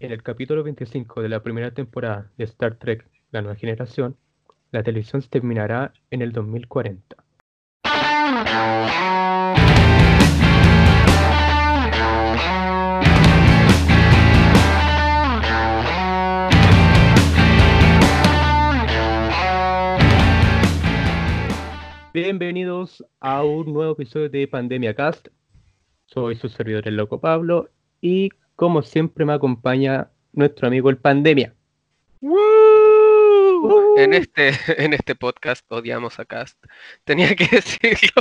en el capítulo 25 de la primera temporada de Star Trek La Nueva Generación, la televisión se terminará en el 2040. Bienvenidos a un nuevo episodio de Pandemia Cast. Soy su servidor el Loco Pablo y como siempre me acompaña nuestro amigo el Pandemia. En este, en este podcast odiamos a Cast. Tenía que decirlo.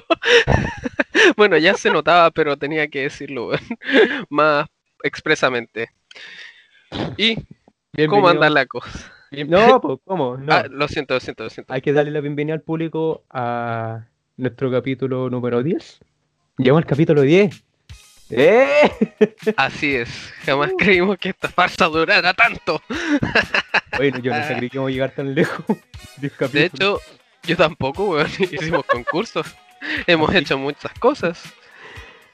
bueno, ya se notaba, pero tenía que decirlo más expresamente. ¿Y cómo anda la cosa? No, pues, ¿cómo? No. Ah, lo siento, lo siento, lo siento. Hay que darle la bienvenida al público a nuestro capítulo número 10. Llegamos al capítulo 10. ¡Eh! Así es, jamás creímos que esta farsa durara tanto. Bueno, yo no creí que íbamos a llegar tan lejos. De hecho, yo tampoco, weón. Hicimos concursos. Hemos hecho muchas cosas.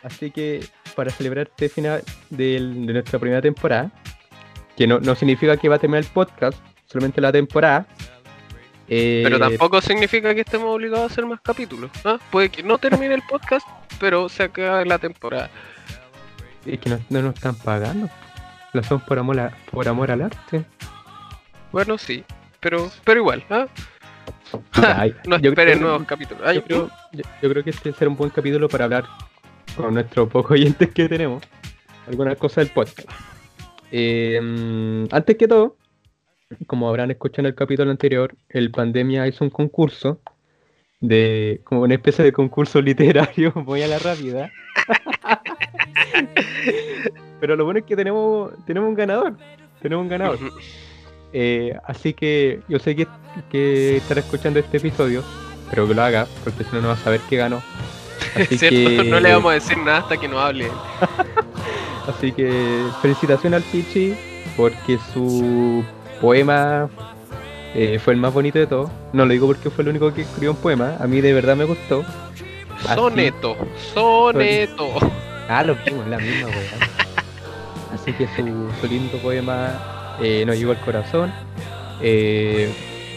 Así que para celebrar este final de nuestra primera temporada, que no, no significa que va a terminar el podcast, solamente la temporada. eh, Pero tampoco significa que estemos obligados a hacer más capítulos. ¿ah? Puede que no termine el podcast, pero se acabe la temporada. Es que no, no nos están pagando. Lo hacemos por amor, a- por amor al arte. Bueno, sí, pero, pero igual. ¿ah? No esperen nuevos capítulos. Ay, Yo creo, yo, yo creo que este será un buen capítulo para hablar con nuestros pocos oyentes que tenemos. Algunas cosas del podcast. Eh, mm, antes que todo, como habrán escuchado en el capítulo anterior, el Pandemia hizo un concurso de como una especie de concurso literario, voy a la rápida. Pero lo bueno es que tenemos, tenemos un ganador. Tenemos un ganador. Eh, así que yo sé que, que estará escuchando este episodio, pero que lo haga, porque si no, no va a saber que ganó. Así cierto, que, no le vamos a decir nada hasta que nos hable. así que felicitaciones al Pichi, porque su poema eh, fue el más bonito de todos. No lo digo porque fue el único que escribió un poema, a mí de verdad me gustó. Así- Soneto, soneto. Ah, lo mismo, es la misma, weón. Así que su, su lindo poema eh, nos llegó al corazón. Eh,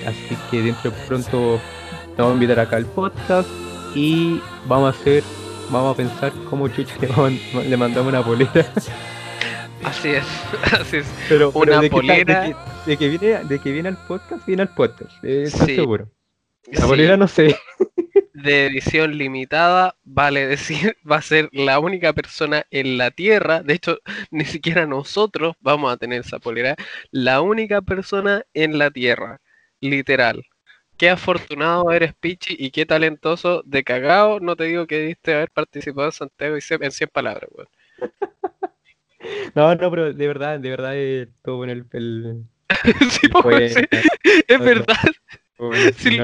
así que dentro de pronto nos vamos a invitar acá al podcast y vamos a hacer, vamos a pensar cómo chucha le, vamos le mandamos una polera. Así es, así es. Pero, pero Una de, que, polera. de, que, de que viene, de que viene al podcast, viene al podcast. Eh, ¿Estás Sí. seguro? La Sí, polera no sé. De edición limitada, vale decir, va a ser la única persona en la Tierra, de hecho, ni siquiera nosotros vamos a tener esa polera, la única persona en la Tierra, literal. Qué afortunado eres, Pichi, y qué talentoso de cagao, no te digo que diste haber participado en Santiago y se- en 100 palabras, weón. No, no, pero de verdad, de verdad eh, todo en el, el, Sí, el poema, sí, es no, verdad. Sí.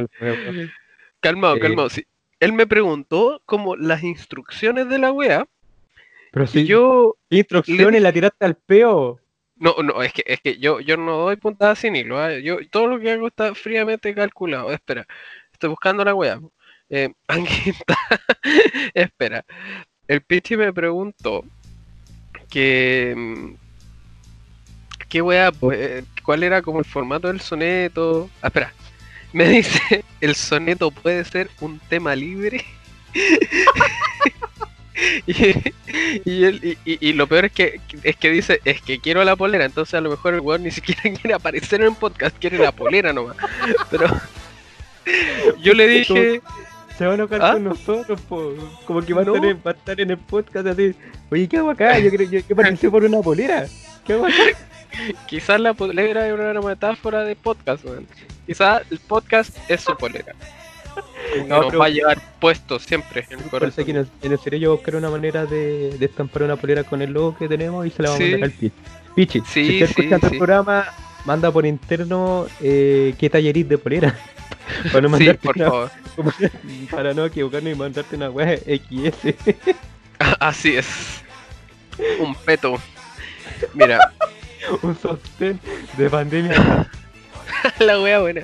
Calmado, Eh, calmado. sí. Él me preguntó como las instrucciones de la wea, Pero sí, yo ¿qué instrucciones la tiraste al peo? No, no, es que, es que yo, yo no doy puntadas sin hilo. ¿ah? Yo, todo lo que hago está fríamente calculado. Espera, estoy buscando la weá. Eh, aquí está. Espera. El Pichi me preguntó que. mm, ¿Qué weá? pues, eh, ¿Cuál era como el formato del soneto? Ah, espera. Me dice: ¿el soneto puede ser un tema libre? Y, y, él- y- lo peor es que es que dice, es que quiero la polera, entonces a lo mejor el weón ni siquiera quiere aparecer en el podcast, quiere la polera nomás. Pero yo le dije, Se van a enojar ¿Ah? con nosotros, po. Como que va a, No. estar en, va a estar en el podcast así. Oye, ¿qué hago acá? Yo creo yo, yo participé por una polera. ¿Qué hago acá? quizás la polera es una metáfora de podcast, weón. Quizás el podcast es su polera. No, nos va a llevar puesto siempre en el Parece corazón. que en el, en el serio yo buscar una manera de, de estampar una polera con el logo que tenemos y se la vamos Sí. a mandar al Pichi. Pichi, Sí, si estás sí, escuchando el programa, manda por interno eh, qué tallerís de polera. para no mandarte por una- favor. para no equivocarnos y mandarte una weá XS. Así es. Un peto. Mira, un sostén de pandemia. la wea buena.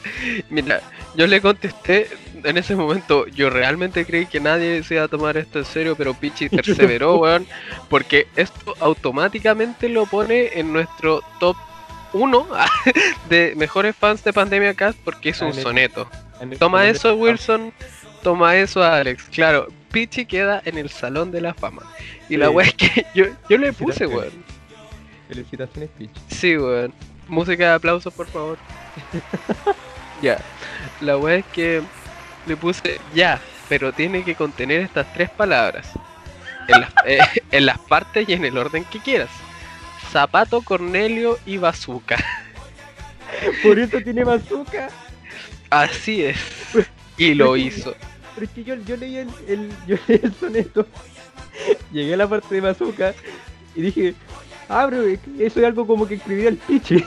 Mira, yo le contesté, en ese momento yo realmente creí que nadie se iba a tomar esto en serio, pero Pichi perseveró, weón, porque esto automáticamente lo pone en nuestro top 1 de mejores fans de Pandemia Cast porque es un soneto. Toma eso, Wilson. Toma eso, Alex. Claro, Pichi queda en el Salón de la Fama. Y la weá es que yo, yo le puse, weón. Felicitaciones, Pichi. Sí, weón. Música de aplausos, por favor. ya. La weá es que le puse ya, pero tiene que contener estas tres palabras. En las, eh, en las partes y en el orden que quieras. Zapato, Cornelio y Bazooka. Por eso tiene bazooka. Así es. Y lo hizo. Pero es que yo, yo leí el, el- yo leí el soneto. Llegué a la parte de bazooka y dije, ah, pero eso es algo como que escribía el piche.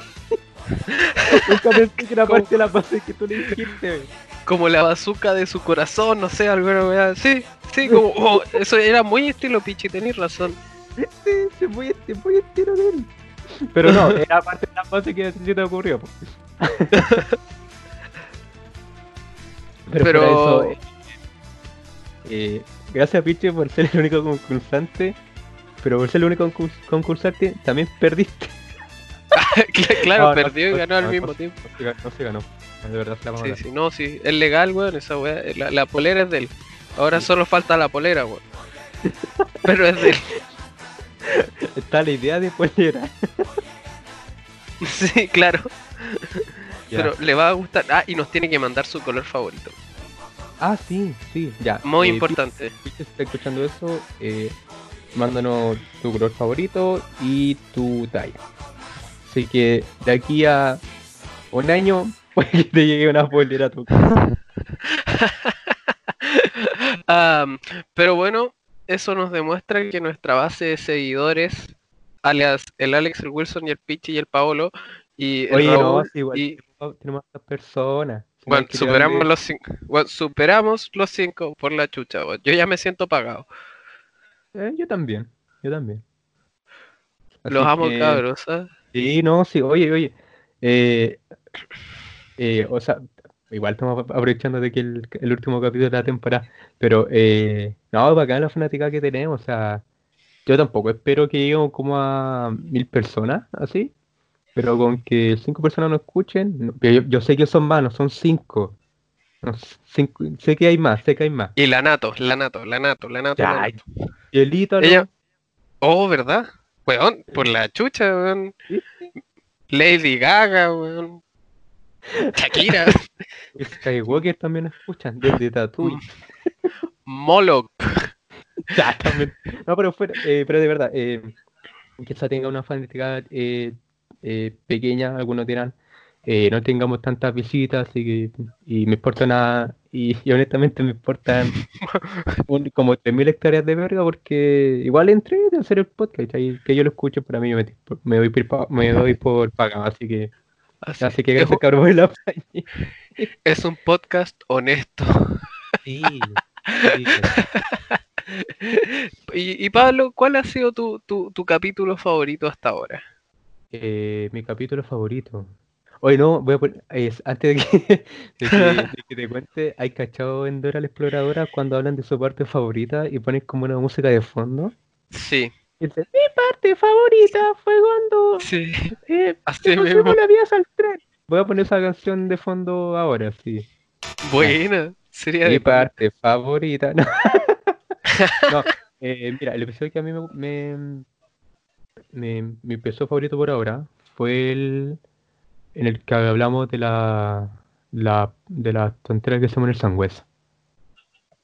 Nunca pensé que era parte de la base que tú le dijiste. wey. Como la bazooka de su corazón, no sé, alguna weá. Sí, sí, como. oh, eso era muy estilo Pichi, tenés razón. Este se muy, muy entero de él. Pero no, era parte de la base que se te ocurrió. po. Pero, Pero- eso, eh, eh, gracias Piche por ser el único concursante. Pero por ser el único concurs- concursante, también perdiste. Cla- claro, No, no, perdió y no, ganó al mismo tiempo. No se ganó, se ganó. De verdad se la Sí, sí, no, sí, es legal, weón, esa weá. La, la polera es de él. Ahora solo falta la polera, weón. Pero es de él. Está la idea de polera. Sí, claro. Ya. Pero le va a gustar. Ah, y nos tiene que mandar su color favorito. Ah, sí, sí, ya. Muy Eh, importante. Piche, si está escuchando eso, eh, mándanos tu color favorito y tu talla. Así que de aquí a un año puede que te llegue una polera a tu casa. Pero bueno, eso nos demuestra que nuestra base de seguidores, alias el Alex, el Wilson y el Pichi y el Paolo, y el Oye, no, igual y- tenemos- otras personas. Bueno, superamos los cinco, bueno, superamos los cinco por la chucha, weón. yo ya me siento pagado. Eh, yo también, yo también. Los amo que- cabros, ¿ah? Sí, no, sí, oye, oye. Eh, eh, o sea, igual estamos aprovechando de que el, el último capítulo de la temporada, pero eh, no, bacán la fanática que tenemos, o sea, yo tampoco espero que lleguemos como a mil personas, así, pero con que cinco personas nos escuchen, no, yo, yo sé que son más, no son cinco, no, cinco, sé que hay más, sé que hay más. Y la Nato, la Nato, la Nato, la Nato. la Nato. Hielito, ¿no? Ella- Oh, ¿verdad? Weón, por la chucha, weón. Lady Gaga, weón. Shakira, Skywalker también escuchan, desde Tatuí. Moloch. Ya, también. No, pero fuera, eh, pero de verdad, eh, quizá tenga una fanática eh, eh, pequeña, algunos dirán, eh, no tengamos tantas visitas, que, y me importa nada, y, y honestamente me importan un- como 3.000 hectáreas de verga, porque igual entré de hacer el podcast, y que yo lo escucho, para mí yo me, me doy por, me doy por pagado, así que, Así, así que es, gracias cabrón por la paña. es un podcast honesto. Sí, sí. Y, y Pablo, ¿cuál ha sido tu, tu, tu capítulo favorito hasta ahora? Eh, mi capítulo favorito. Oye, no, voy a poner. es- antes de que, de que, de que te cuente, ¿hay cachado en Dora la Exploradora cuando hablan de su parte favorita y ponen como una música de fondo? Sí, Y dice, mi parte favorita fue cuando sí, eh, así mismo. la vías al tren. Voy a poner esa canción de fondo ahora, sí. Buena. Sería Mi de parte favorita. No, No, eh, mira, el episodio que a mí me, me, me- mi episodio favorito por ahora fue el en el que hablamos de la, la de las tonteras que hacemos en el sangüesa.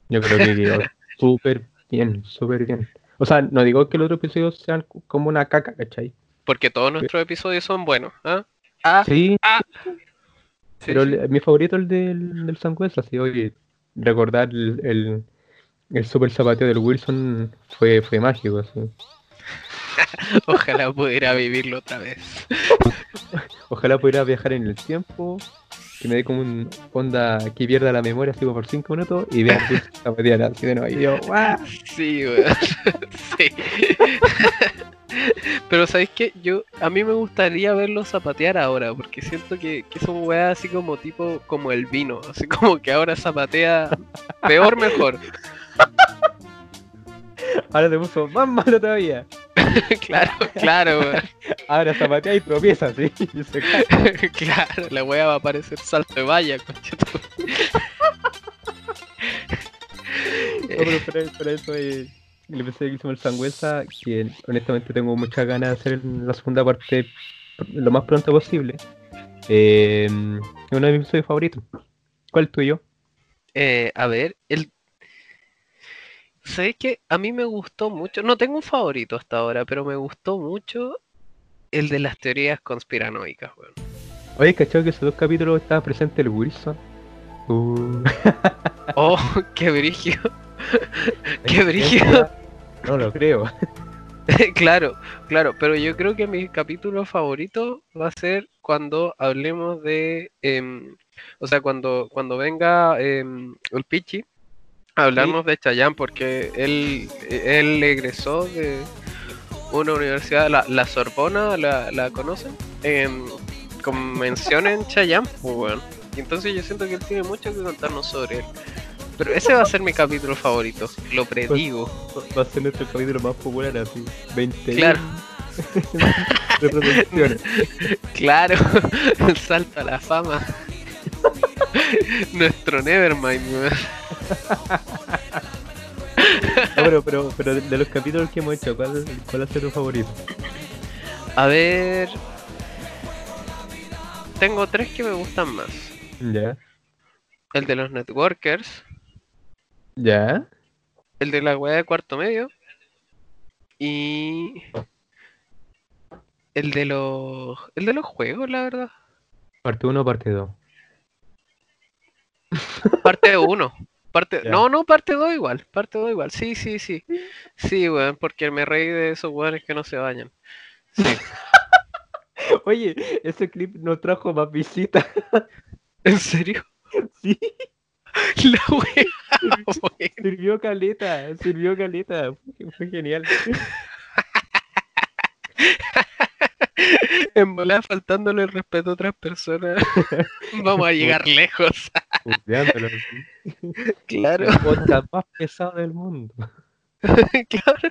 Yo creo que quedó súper bien, súper bien. O sea, no digo que los otros episodios sean como una caca, ¿cachai? Porque todos nuestros episodios son buenos. ¿ah? Ah, Sí, sí, pero sí. el- mi favorito es el del, del sangüesa, así, oye, recordar el, el, el super zapateo del Wilson fue, fue mágico, así. Ojalá pudiera vivirlo otra vez. Ojalá pudiera viajar en el tiempo, que me dé como un onda que pierda la memoria así como por 5 minutos y vea que zapatear así de nuevo. Y yo, ¡guau! Sí, weón. Sí. Pero ¿sabéis qué? Yo, a mí me gustaría verlo zapatear ahora, porque siento que, que son weas así como tipo, como el vino, así como que ahora zapatea peor mejor. Ahora te puso más malo todavía. claro, claro, weón. Ahora zapatea y tropieza, sí. Y se cae. claro, la wea va a parecer salto de valla, conchetumare. No, pero, pero- pero eso es el episodio que hicimos el Sangüesa, que honestamente tengo muchas ganas de hacer la segunda parte lo más pronto posible. Eh, uno de mis episodios favoritos. ¿Cuál es tuyo? Eh, a ver, el... ¿Sabéis que a mí me gustó mucho? No tengo un favorito hasta ahora, pero me gustó mucho el de las teorías conspiranoicas, weón. Oye, ¿cachado que esos dos capítulos estaba presente el Wilson? Uh, Oh, qué brillo. Qué brígido. No lo creo. Claro, claro, pero yo creo que mi capítulo favorito va a ser cuando hablemos de, em, o sea, cuando, cuando venga em, el Pichi a hablarnos de Chayán, porque él, él egresó de una universidad, la, la Sorbona, ¿la, la conocen? Em, con mención en Chayán, pues, weón. Y entonces yo siento que él tiene mucho que contarnos sobre él. Pero ese va a ser mi capítulo favorito, lo predigo. Va a ser nuestro capítulo más popular así. 20 Claro. reproducciones. Claro, el salto a la fama. Nuestro Nevermind. No, pero, pero, pero de- de los capítulos que hemos hecho, ¿cuál, cuál ha sido tu favorito? A ver. Tengo tres que me gustan más. Ya. El de los networkers, Ya. el de la weá de cuarto medio. Y. El de los. El de los juegos, la verdad. Parte 1 o parte 2. Parte 1. Parte... No, no, parte 2 igual. Parte 2 igual. Sí, sí, sí. Sí, weón, porque me reí de esos weones que no se bañan. Sí. Oye, ese clip nos trajo más visitas. ¿En serio? Sí, La wea, sirvió caleta, sirvió caleta. Fue genial. En volada faltándole el respeto a otras personas. Vamos a llegar lejos. Claro, El podcast más pesado del mundo. claro.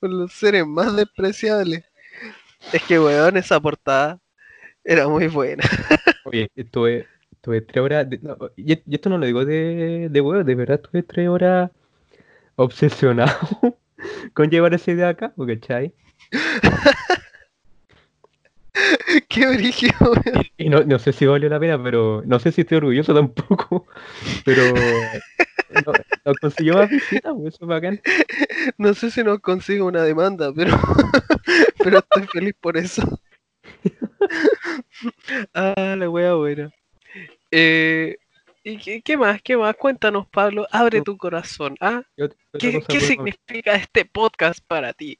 Con los seres más despreciables. Es que, weón, esa portada era muy buena. Oye, estuve, estuve tres horas. de- no, y, y esto no lo digo de, de huevo, de verdad estuve tres horas obsesionado con llevar esa idea acá, ¿cachai? Qué brillo. Y no, no sé si valió la pena, pero no sé si estoy orgulloso tampoco. Pero no, no consiguió más visitas, eso es bacán. No sé si nos consigo una demanda, pero, pero estoy feliz por eso. Ah, la wea buena. Eh, ¿y qué, qué más? ¿Qué más? Cuéntanos, Pablo. Abre tu corazón. ¿Ah? ¿Qué ot- qué otra ¿Qué, cosa qué podemos- significa este podcast para ti?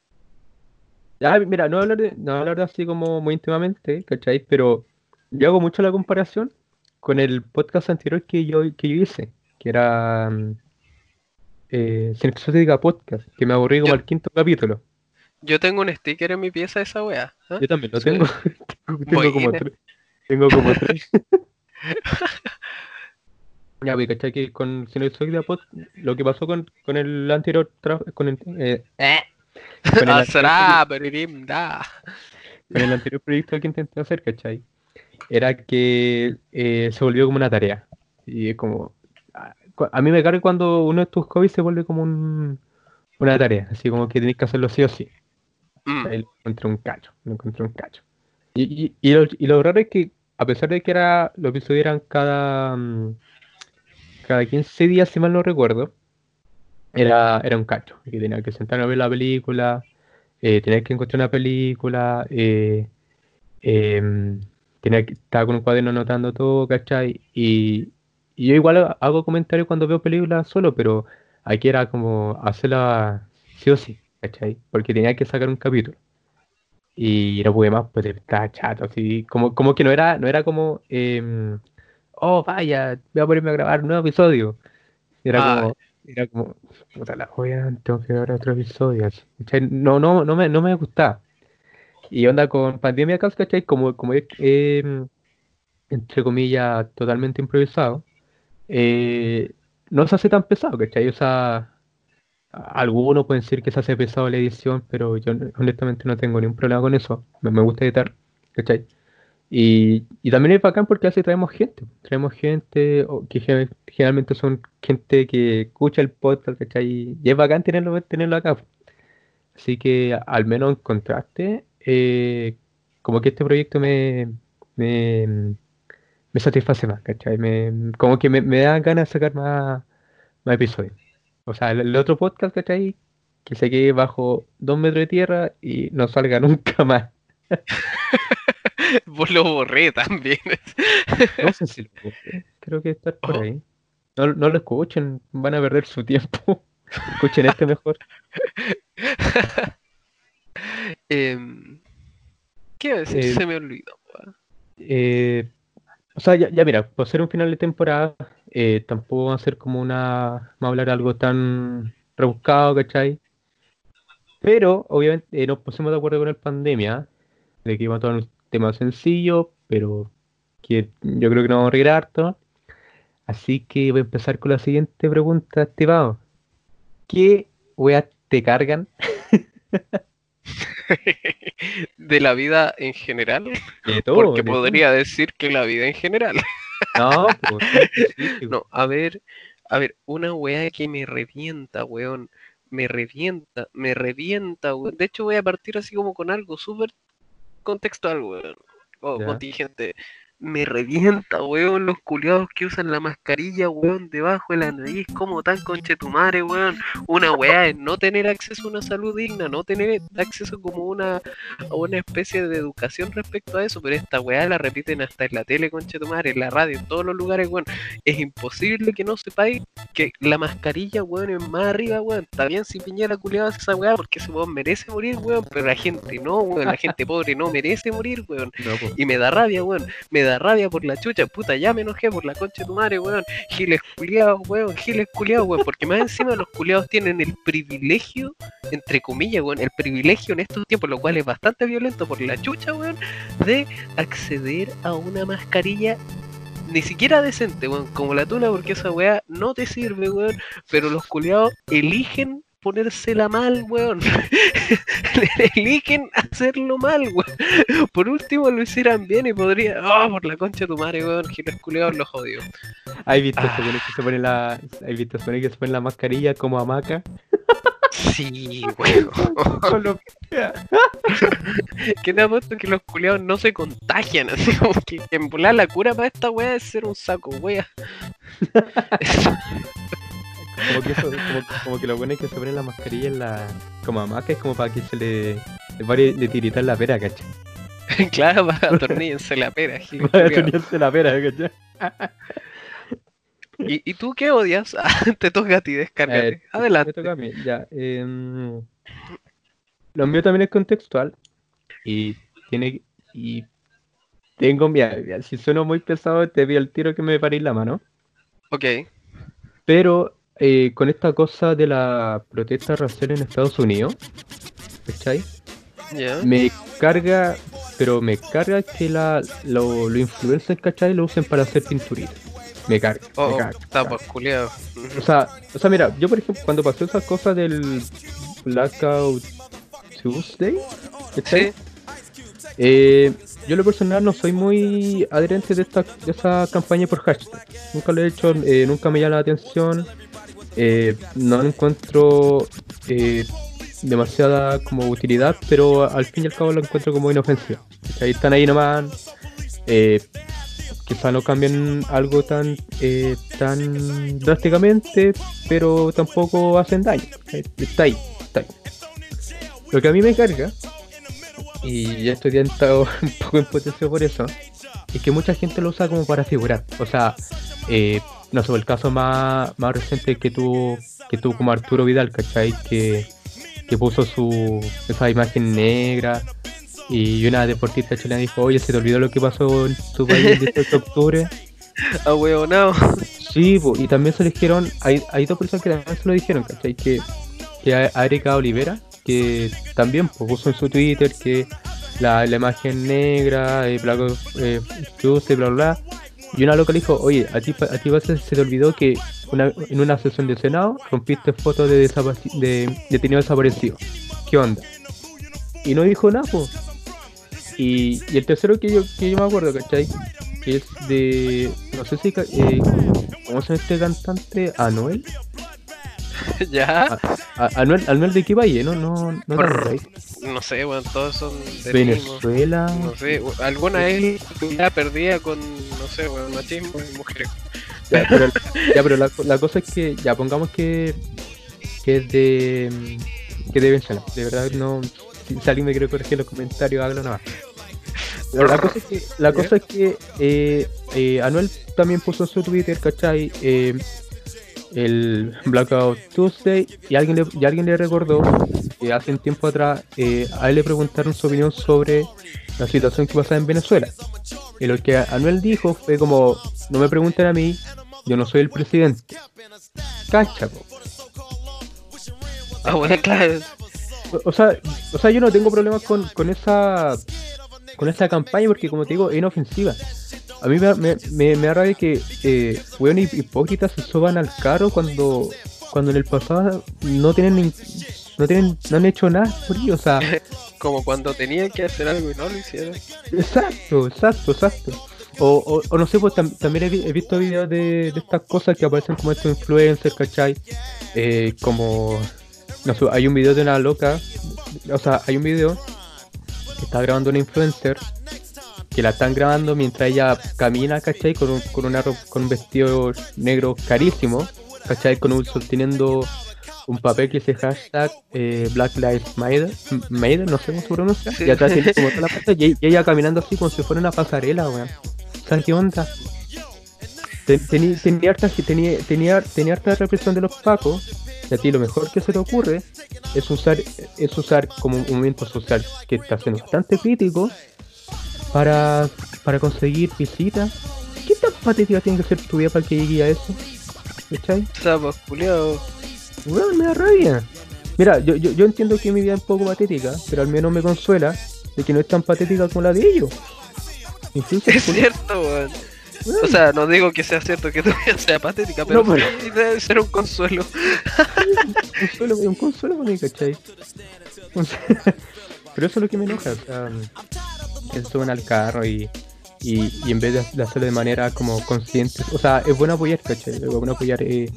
Ya, mira, no hablar de, no hablar así como muy íntimamente, ¿cachai? Pero yo hago mucho la comparación con el podcast anterior que yo, que yo hice, que era mm, eh, Sin Exótica Podcast, que me aburrí como al quinto capítulo. Yo tengo un sticker en mi pieza de esa wea. ¿ah? Yo también lo tengo. tengo, como tres. Tengo como tres. Ya, pues, ¿cachai? Que con Sin Exótica Podcast, lo que pasó con, con el anterior con el, eh, con el Ah, da. con el anterior proyecto que intenté hacer, ¿cachai? Era que eh, se volvió como una tarea. Y es como. A, mí me carga cuando uno de tus hobbies se vuelve como un, una tarea. Así como que tenés que hacerlo sí o sí. Mm, Ahí lo encontré un cacho. Lo encontré un cacho. Y, y, y lo, y lo raro es que, a pesar de que era los episodios eran cada. mm, cada 15 días, si mal no recuerdo, era, era un cacho. Que tenía que sentarme a ver la película, eh, tenía que encontrar una película, eh, tenía que estar con un cuaderno anotando todo, ¿cachai? Y, y yo igual hago comentarios cuando veo películas solo, pero aquí era como hacerla sí o sí, ¿cachai? Porque tenía que sacar un capítulo. Y no pude más, pues estaba chato, así, como, como que no era, no era como, em, oh, vaya, voy a ponerme a grabar un nuevo episodio. Era Ah. como, era como, puta la joya, tengo que grabar otro episodio. No, no, no me, no me gustaba. Y onda con pandemia ¿cachai? Como, como eh, entre comillas, totalmente improvisado, eh, no se hace tan pesado, ¿cachai? O sea, algunos pueden decir que se hace pesado la edición, pero yo honestamente no tengo ningún problema con eso. Me, me gusta editar, ¿cachai? Y, y también es bacán porque así traemos gente. Traemos gente que ge- generalmente son gente que escucha el podcast, ¿cachai? Y es bacán tenerlo, tenerlo acá. Así que al menos en contraste, eh, como que este proyecto me, me, me satisface más, ¿cachai? Me, como que me, me da ganas de sacar más, más episodios. O sea, el, el otro podcast, ¿cachai? Que se quede bajo dos metros de tierra y no salga nunca más. Vos lo borré también. No sé si lo busqué. Creo que está por Oh. ahí. No, no lo escuchen, van a perder su tiempo. Escuchen este mejor. Em, ¿qué iba a decir? Eh, Se me olvidó. Eh, o sea, ya, ya mira, por ser un final de temporada, eh, tampoco va a ser como una. Vamos a hablar algo tan rebuscado, ¿cachai? Pero, obviamente, eh, nos pusimos de acuerdo con el pandemia, de que iba a tomar un tema sencillo, pero que yo creo que no vamos a reír harto. Así que voy a empezar con la siguiente pregunta, estimado. ¿Qué weas te cargan? De la vida en general. De todo, Porque de todo. podría decir que la vida en general. No, pues. No, a ver, a ver, una weá que me revienta, weón. Me revienta, me revienta, weón. De hecho, voy a partir así como con algo súper contextual, weón. O contingente. Me revienta, weón, los culiados que usan la mascarilla, weón, debajo de la nariz, como tan conchetumare, weón. Una weá es no tener acceso a una salud digna, no tener acceso como una, a una especie de educación respecto a eso, pero esta weá la repiten hasta en la tele, conchetumare, en la radio, en todos los lugares, weón. Es imposible que no sepáis que la mascarilla, weón, es más arriba, weón. Está bien si Piñera culiado hace esa weá, porque ese weón merece morir, weón, pero la gente no, weón. La gente pobre no merece morir, weón. No, pues. Y me da rabia, weón. Me da rabia por la chucha. Puta, ya me enojé por la concha de tu madre, weón. Giles culiados, weón. Giles culiados, weón. Porque más encima los culiados tienen el privilegio, entre comillas, weón. El privilegio en estos tiempos, lo cual es bastante violento por la chucha, weón. De acceder a una mascarilla ni siquiera decente, weón. Como la tula, porque esa weá no te sirve, weón. Pero los culiados eligen ponérsela mal, weón. eligen hacerlo mal, weón. Por último lo hicieran bien y podría. Oh, por la concha de tu madre, weón. Giles culiados los odio. ¿Has visto Ah. que se pone la, ¿has visto que se pone la mascarilla como hamaca? Sí, weón. ¿Qué te ha puesto que los culiados no se contagian? Así como que, en volar la cura para esta weá es ser un saco, wea. como que eso, como, como que lo bueno es que se pone la mascarilla en la como hamaca es como para que se le le tiritar la pera, ¿cachai? claro, para atornillarse la pera, Para atornillarse la pera, ¿cachai? ¿Y, ¿Y tú qué odias? Ah, te toca a ti, A ver, Adelante. Me toca a mí, ya. em, lo mío también es contextual y tiene y tengo mira, si sueno muy pesado te pido el tiro que me paréis la mano. Ok. Pero eh, con esta cosa de la protesta racial en Estados Unidos, ¿cachai? Me carga, pero me carga que la, lo, los influencers, ¿cachai? Lo usen para hacer pinturitas. Me carga, me Oh, carga, está por culiado. O sea, o sea, mira, yo por ejemplo, cuando pasó esa cosa del Blackout Tuesday, ¿cachai? Sí. Eh, yo en lo personal no soy muy adherente de esta de esa campaña por hashtag. Nunca lo he hecho, eh, nunca me llama la atención. Eh, no encuentro eh, demasiada como utilidad, pero al fin y al cabo lo encuentro como inofensivo. Ahí están ahí nomás. Eh, quizá no cambien algo tan eh, tan drásticamente, pero tampoco hacen daño. Está ahí, está ahí. Lo que a mí me carga y ya estoy un poco en potencia por eso, es que mucha gente lo usa como para figurar. O sea, eh, no sé, el caso más, más reciente que tuvo, que tuvo como Arturo Vidal, ¿cachai? Que, que puso su esa imagen negra y una deportista chilena dijo, oye, se te olvidó lo que pasó en tu país el 18 de octubre. Ah, huevonao. Sí, po, y también se le dijeron, hay, hay dos personas que también se lo dijeron, ¿cachai? Que, que a Erika Olivera, que también pues, puso en su Twitter que la, la imagen negra, eh, eh, Tuesday, bla, bla, bla. Y una loca le dijo, oye, a ti, a ti se, te olvidó que en una sesión del Senado rompiste fotos de, de detenidos desaparecidos. ¿Qué onda? Y no dijo nada, po. Y, y el tercero que yo, que yo me acuerdo, ¿cachai? Que es de. No sé si. Eh, ¿Cómo se llama este cantante? Anuel. ya, A- Anuel, Anuel de qué valle, ¿no? No, no tan Brr. no sé, weón, todos son de mismo. Venezuela. No sé, alguna vez ya perdía con, no sé, weón, machismo y mujeres. Ya, pero, ya, pero la, la cosa es que, ya pongamos que, que es de. que de Venezuela. De verdad, no. Si, alguien me quiere corregir los comentarios, hágalo nada más. La cosa es que, la cosa es que eh, eh, Anuel también puso en su Twitter, ¿cachai? Eh, el Blackout Tuesday y alguien le, y alguien le recordó que hace un tiempo atrás eh, a él le preguntaron su opinión sobre la situación que pasaba en Venezuela. Y lo que Anuel dijo fue como, no me pregunten a mí, yo no soy el presidente. Cacha, po. Ah, bueno, claro. O, o sea, o sea, yo no tengo problemas con, con esa con esta campaña porque como te digo, es inofensiva. A mí me, me, me, me da rabia que eh, hipócritas se suban al carro cuando cuando en el pasado no tienen ni- no tienen no han hecho nada por ello, o sea, Como cuando tenían que hacer algo y no lo hicieron. Exacto, exacto, exacto. O, o, o no sé, pues tam- también he, vi- he visto videos de, de estas cosas que aparecen como estos influencers, ¿cachai? Eh, como, no sé, hay un video de una loca, o sea, hay un video que está grabando una influencer, que la están grabando mientras ella camina, ¿cachai? Con un, con una con un vestido negro carísimo, ¿cachai? Con un, sosteniendo un papel que dice hashtag eh, Black Lives Matter, no sé cómo se pronuncia, Sí. y atrás tiene como toda la pantalla, y, ella caminando así como si fuera una pasarela, weón. O sea, ¿qué onda? Ten- tení- Tenía harta, tenía, tenía, tenía harta represión de los pacos, y a ti lo mejor que se te ocurre es usar, es usar como un movimiento social que está siendo bastante crítico para, para conseguir visitas. ¿Qué tan patética tiene que ser tu vida para que llegue a eso? ¿Cachai? Sapos, culiados. Weón, me da rabia. Mira, yo, yo, yo entiendo que mi vida es un poco patética, pero al menos me consuela de que no es tan patética como la de ellos. Incluso Es cierto, weón. O sea, no digo que sea cierto que tu vida sea patética, pero No, pero- debe ser un consuelo. un consuelo, un consuelo ¿cachai? Pero eso es lo que me enoja, o sea, que se suben al carro y, y, y en vez de, de hacerlo de manera como consciente, o sea, es bueno apoyar, ¿cachai? Es bueno apoyar eh,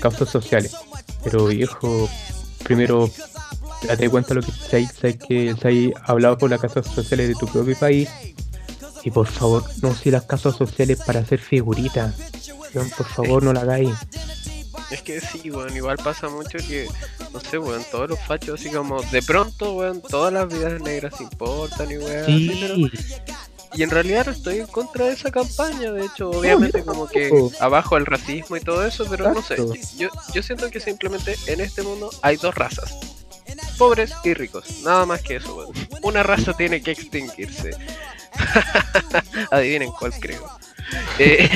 causas sociales, pero viejo, primero date cuenta lo que sabes, que se hay hablado por las causas sociales de tu propio país y por favor no si las causas sociales para hacer figuritas, por favor no la hagáis. Es que sí, weón, igual pasa mucho que, no sé, weón, todos los fachos así como, de pronto, weón, todas las vidas negras importan y weón, así, pero- Sí, Y en realidad no estoy en contra de esa campaña, de hecho, obviamente como que abajo el racismo y todo eso, pero no sé, yo, yo siento que simplemente en este mundo hay dos razas, pobres y ricos, nada más que eso, weón. Una raza tiene que extinguirse. Adivinen cuál creo. Eh,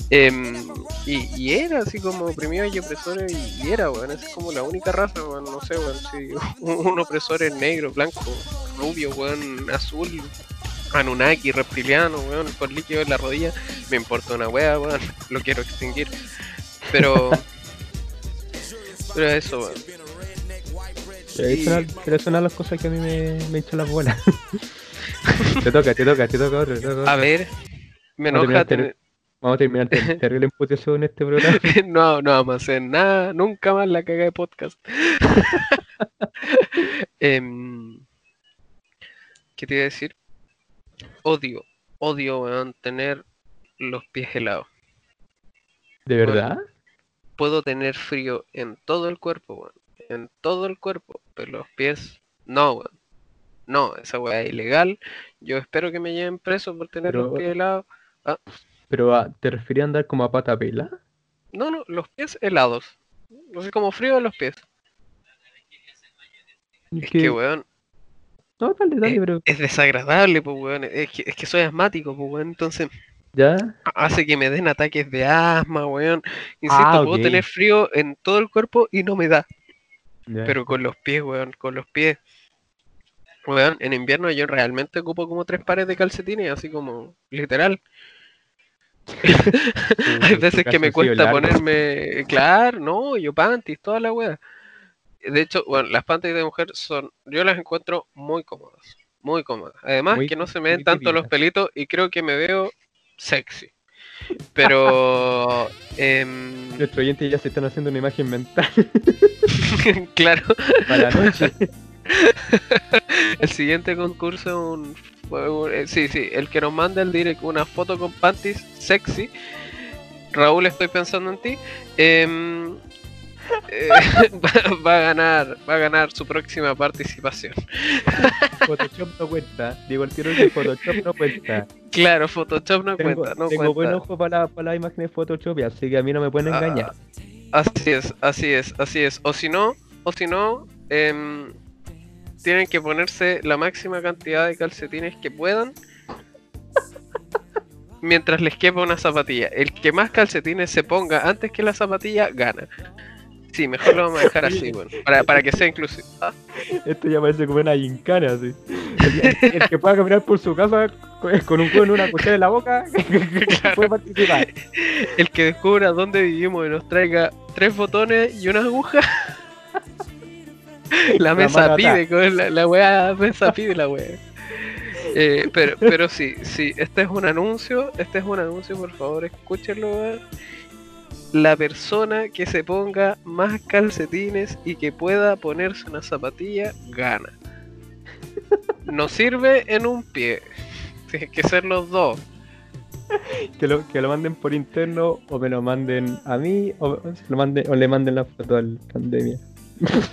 em, y, y era así como oprimidos y opresores, y, y era, weón, es como la única raza, weón, no sé, weón, si un, un opresor es negro, blanco, rubio, weón, azul, Anunnaki, reptiliano, weón, con líquido en la rodilla, me importa una wea, weón, lo quiero extinguir. Pero. Pero eso, weón. Pero eso, no- pero eso no es las cosas que a mí me, me echan las bolas. te toca, te toca, te toca otro, te toca otro. A ver, me Vamos a enoja tener. Vamos a terminar ter- terrible emputecido en este programa. No, no vamos a hacer nada, nunca más la caga de podcast. Em, ¿Qué te iba a decir? Odio, odio, weón, tener los pies helados. ¿De verdad? Puedo tener frío en todo el cuerpo, weón. En todo el cuerpo, pero los pies, no, weón. No, esa weá es ilegal. Yo espero que me lleven preso por tener los pies helados. Pero ah, ¿te referías a andar como a pata pela? No, no, los pies helados. No sé, como frío en los pies. Es que, weón, No, dale, dale, eh, pero... es desagradable, pues, weón. Es que, es que soy asmático, pues, weón. Entonces ¿Ya? hace que me den ataques de asma, weón. Insisto, Ah, puedo tener frío en todo el cuerpo y no me da. Pero con los pies, weón, con los pies. Weón, en invierno yo realmente ocupo como tres pares de calcetines, así como literal. Hay Tu- veces que me cuesta ponerme, claro, no, yo panties, toda la wea. De hecho, bueno, las panties de mujer son, yo las encuentro muy cómodas, muy cómodas. Además Muy- que no se me ven muy tanto los pelitos y creo que me veo sexy. Pero, em, Nuestros oyentes ya se están haciendo una imagen mental claro, para la noche. el siguiente concurso es un, eh, sí, sí, el que nos manda el direct una foto con panties sexy. Raúl, estoy pensando en ti. em, eh, va, va a ganar, va a ganar su próxima participación. Photoshop no cuenta. Digo el tiro que Photoshop no cuenta. Claro, Photoshop no Tengo, cuenta, no tengo buen ojo para la, para la imagen de Photoshop, así que a mí no me pueden Ah, engañar. Así es, así es, así es. O si no, o si no, em, tienen que ponerse la máxima cantidad de calcetines que puedan mientras les quepa una zapatilla. El que más calcetines se ponga antes que la zapatilla gana. Sí, mejor lo vamos a dejar así, bueno, para, para que sea inclusivo. Esto ya parece como una gincana, así. El, que pueda caminar por su casa con, un con una cuchara en la boca puede participar. El que descubra dónde vivimos y nos traiga tres botones y una aguja. La La mesa mano pide, con la, la weá mesa pide la weá. Eh, pero, pero sí, sí, este es un anuncio, este es un anuncio, por favor, escúchenlo. La persona que se ponga más calcetines y que pueda ponerse una zapatilla, gana. No sirve en un pie, tiene que ser los dos. Que lo, que lo manden por interno o me lo manden a mí o, lo manden, o le manden la foto al pandemia.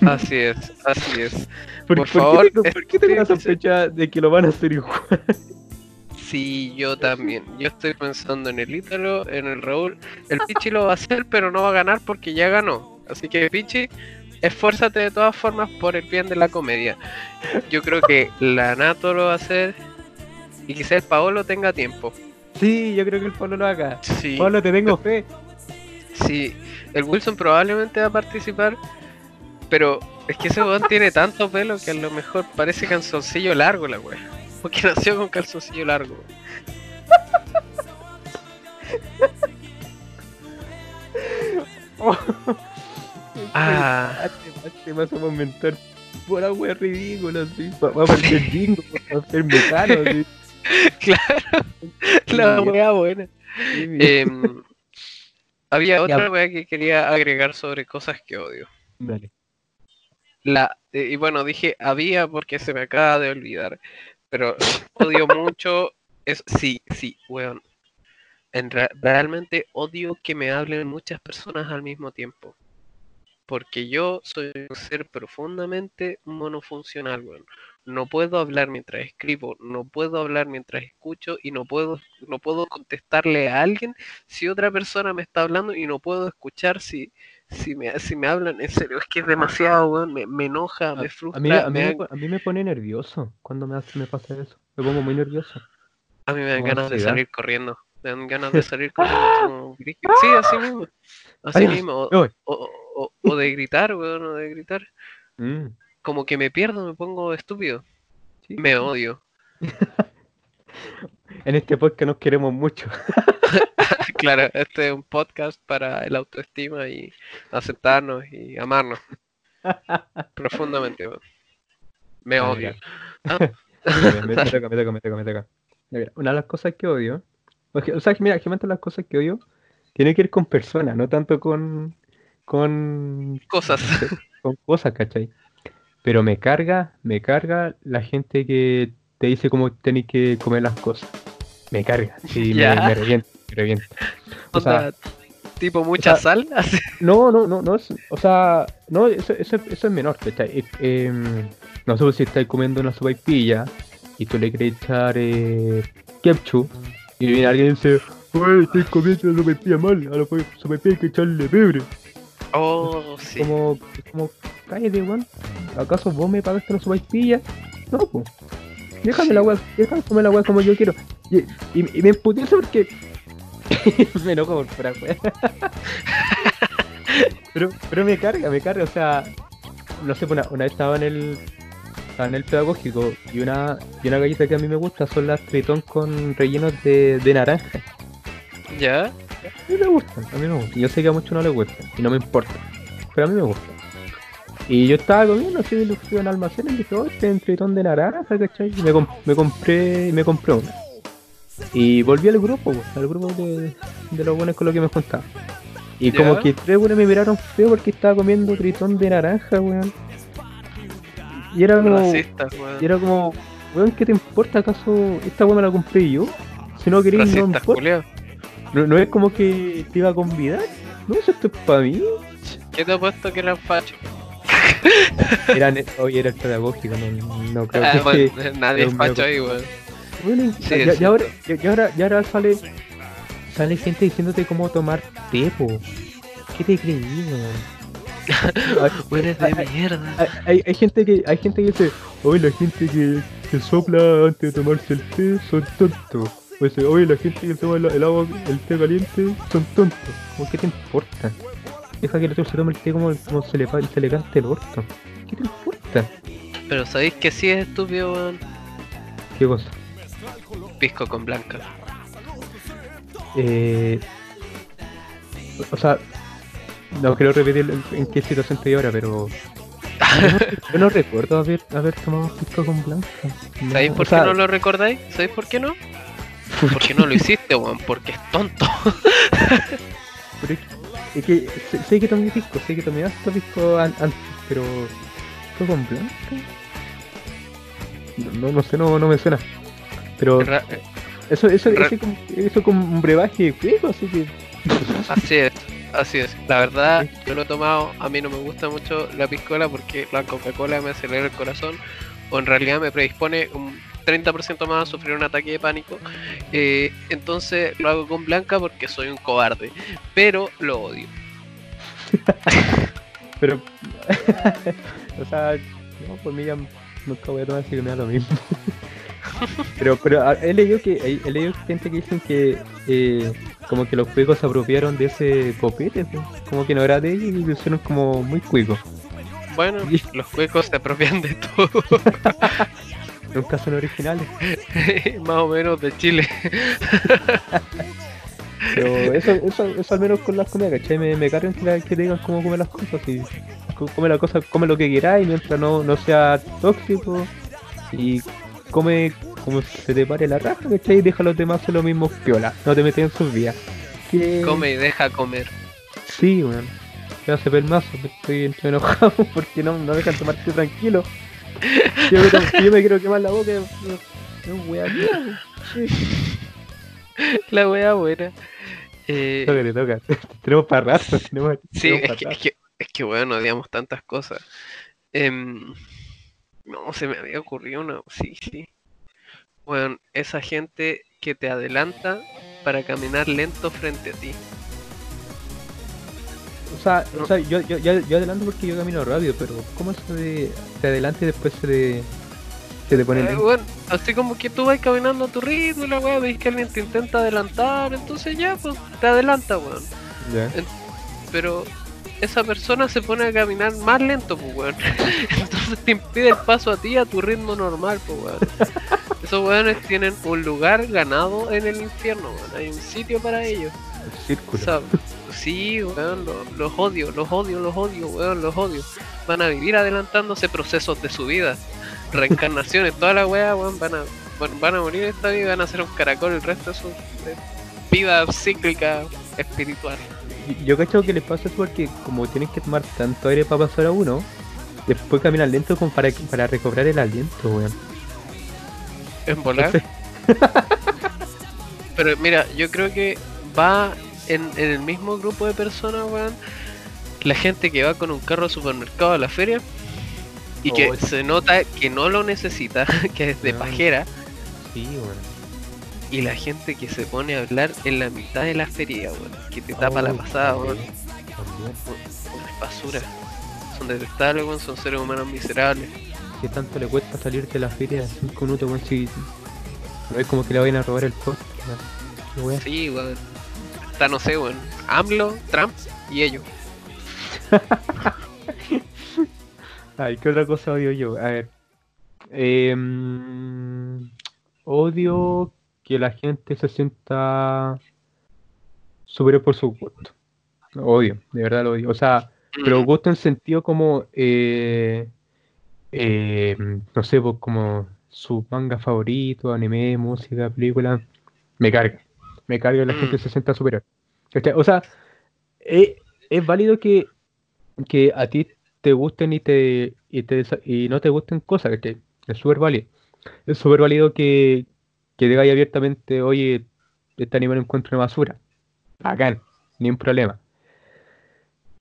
Así es, así es. ¿Por, Por por qué favor, tengo- ¿por qué tengo la este- sospecha de que lo van a hacer igual? Sí, yo también. Yo estoy pensando en el Ítalo, en el Raúl. El Pichi lo va a hacer, pero no va a ganar porque ya ganó. Así que, Pichi, esfuérzate de todas formas por el bien de la comedia. Yo creo que la Nato lo va a hacer y quizá el Paolo tenga tiempo. Sí, yo creo que el Pablo lo haga. Sí, Pablo, te tengo fe. sí. El Wilson probablemente va a participar, pero es que ese weón tiene tanto pelo que a lo mejor parece calzoncillo largo la wea. Porque nació con calzoncillo largo. Ah. Te vas a inventar pura wea ridícula, así. Va a parecer jingo, va a ser metano, así. Claro, la wea buena. Sí, Em, había otra wea que quería agregar sobre cosas que odio. Dale. La, eh, y bueno, dije había porque se me acaba de olvidar. Pero odio mucho. Es, sí, sí, weón. En re- realmente odio que me hablen muchas personas al mismo tiempo. Porque yo soy un ser profundamente monofuncional, weón. No puedo hablar mientras escribo, no puedo hablar mientras escucho y no puedo, no puedo contestarle a alguien si otra persona me está hablando y no puedo escuchar si, si me, si me hablan. En serio, es que es demasiado, weón. Me, me enoja, me A frustra. mí, a, mí me me, dan- po- a mí me pone nervioso cuando me, hace, me pasa eso. Me pongo muy nervioso. A mí me dan ganas de salir corriendo. Me dan ganas de salir corriendo. Sí, así mismo. Así mismo. O, o- o- o de gritar, weón, o de gritar. Mm, Como que me pierdo, me pongo estúpido. sí. Me odio. En este podcast nos queremos mucho. Claro, este es un podcast para el autoestima y aceptarnos y amarnos. Profundamente. Me Ah, odio. ya. me, toca, me toca, me toca, me toca. Mira, una de las cosas que odio, o sea, mira, generalmente las cosas que odio tiene que ir con personas, no tanto con, con, Cosas. con cosas, ¿cachai? Pero me carga, me carga la gente que te dice cómo tenés que comer las cosas. Me carga, sí, me, me revienta, me revienta. O sea, tipo mucha o sea, sal. no, no, no, no es, o sea, no, eso, eso, eso es menor, ¿cachai? Eh, em, no sé si estáis comiendo una sopaipilla y tú le quieres echar eh, ketchup y viene alguien y dice, Uy, estoy comiendo la sopaipilla mal, a la sopaipilla hay que echarle pebre. Oh, sí. Como, como, cállate, weón. ¿Acaso vos me pagaste la sopaipilla? No, pues. Déjame la weá, déjame comer la weá como yo quiero. Y, y, y me emputizo porque me enojo por fuera, weá. pero, pero me carga, me carga, o sea, no sé, una, una vez estaba en el. sea, en el pedagógico. Y una, y una galleta que a mí me gusta son las tritón con rellenos de, de naranja. ¿Ya? A mí me gustan, a mí me gustan. Yo sé que a muchos no les gustan y no me importa. Pero a mí me gustan. Y yo estaba comiendo así, fui al almacén y dije, oh, este es un tritón de naranja, ¿cachai? Y me, com- me compré, me compré uno. Y volví al grupo, pues, al grupo de, de los buenos con los que me juntaba. Y Ya. como que tres buenos me miraron feo porque estaba comiendo tritón de naranja, weón. Y era como, Racista, weón. y era como, weón, ¿qué te importa acaso esta weón me la compré yo? Si no querés, no me importa. no es como que te iba a convidar. No, eso esto es para mí. ¿Qué te ha puesto que eran fachos? Era, oye, era el pedagógico, no, no creo Ah, que bueno, que- nadie es facho ahí, weón. Bueno, Sí, ya, ahora, ya, ahora, ya ahora sale, sale gente diciéndote cómo tomar té, po. ¿Qué te creí, weón? Weón es de mierda. Hay, hay, hay gente que hay gente que dice, oye, la gente que, que sopla antes de tomarse el té son tontos. O dice, oye, la gente que toma el, el agua, el té caliente son tontos. ¿Cómo qué te importa? Deja que el otro se tome el té como, como se, le, se le cante el orto. ¿Qué te importa? Pero sabéis que sí es estúpido, weón. ¿Qué cosa? Pisco con blanca. Eh, o sea, no quiero repetir en, qué situación estoy ahora, pero yo no, recuerdo haber, haber tomado pisco con blanca. No, ¿Sabéis por sea, qué no lo recordáis? ¿Sabéis por qué no? Porque no lo hiciste, weón. Porque es tonto. pero es que, es que sé, que tomé pisco, sé que tomé harto pisco an- antes, pero pisco con blanca. No, no, sé, no, no me suena. Pero Ra- eso, eso, Ra- eso, como, eso como un brebaje fuego, así que Así es, así es. La verdad, yo lo he tomado, a mí no me gusta mucho la piscola porque la Coca-Cola me acelera el corazón o en realidad me predispone un 30% más a sufrir un ataque de pánico. Eh, entonces lo hago con blanca porque soy un cobarde, pero lo odio. Pero, o sea, no, por mí ya nunca voy a tomar que me da lo mismo. pero, pero ah, he leído que he leído gente que dicen que eh, como que los cuicos se apropiaron de ese copete, pues, como que no era de ellos y lo hicieron como muy cuico. Bueno, los cuecos se apropian de todo, Nunca son originales. más o menos de Chile. Pero eso, eso, eso al menos con las comidas, ¿cachai? Me, me cargan que, la- que te digan cómo comer las cosas. Y, co- come la cosa, come lo que queráis mientras no, no sea tóxico. Y come como se te pare la raja, ¿cachai? Y deja a los demás hacer lo mismo piola. No te metes en sus vidas. Que... Come y deja comer. Sí, weón. Me hace pelmazo, estoy estoy enojado porque no, no dejan tomarte tranquilo. Yo me, tomo- yo me quiero quemar la boca. No, no. Sí. La wea buena. Eh, Toca, toca. Tenemos para rato. Tenemos, Sí, tenemos es que, rato. es que, es que bueno, odiamos tantas cosas. Em, no, se me había ocurrido una. Sí, sí. Bueno, esa gente que te adelanta para caminar lento frente a ti. O sea, o sea yo, yo, yo, yo adelanto porque yo camino rápido, pero ¿cómo se de, de adelante y después se se te pone Eh, lento? bueno, así como que tú vas caminando a tu ritmo y la weá, ves que alguien te intenta adelantar, entonces ya, pues te adelanta, weón. Ya. Pero esa persona se pone a caminar más lento, pues, weón. Entonces te impide el paso a ti a tu ritmo normal, pues, weón. Esos weones tienen un lugar ganado en el infierno, weón. Hay un sitio para ellos. El círculo. Sí, weón, lo- los odio, los odio, los odio, weón, los odio. Van a vivir adelantándose procesos de su vida, reencarnaciones, toda la weá, weón, van a, van, van a morir esta vida y van a ser un caracol el resto de su de vida cíclica espiritual. Yo cacho que les pasa eso porque como tienen que tomar tanto aire para pasar a uno, después caminan lento como para, para recobrar el aliento, weón. En volar. Pero mira, yo creo que va en, en el mismo grupo de personas, weón. La gente que va con un carro de supermercado a la feria y que se nota que no lo necesita, que es de No. pajera, Sí, weón. y la gente que se pone a hablar en la mitad de la feria, weón. Que te tapa la pasada, weón. Una basura. Son detestables, weón. Son seres humanos miserables. ¿Qué tanto le cuesta salir de la feria de 5 minutos, weón? Si no es como que le vayan a robar el post, weón. Sí, weón. Está, no sé, weón. AMLO, Trump y ellos. Ay, ¿qué otra cosa odio yo? A ver. Em, odio que la gente se sienta superior por su gusto. Lo odio, de verdad lo odio. O sea, pero Mm, gusto en sentido como, eh, eh, no sé, pues como su manga favorito, anime, música, película. Me carga. Me carga que la gente mm, se sienta superior. ¿Cachai? O sea, eh, es válido que, que a ti te gusten y te, y te y no te gusten cosas, ¿cachai? Es súper válido. Es súper válido que, que digáis abiertamente, oye, este anime lo encuentro una basura. Bacán, ni un problema.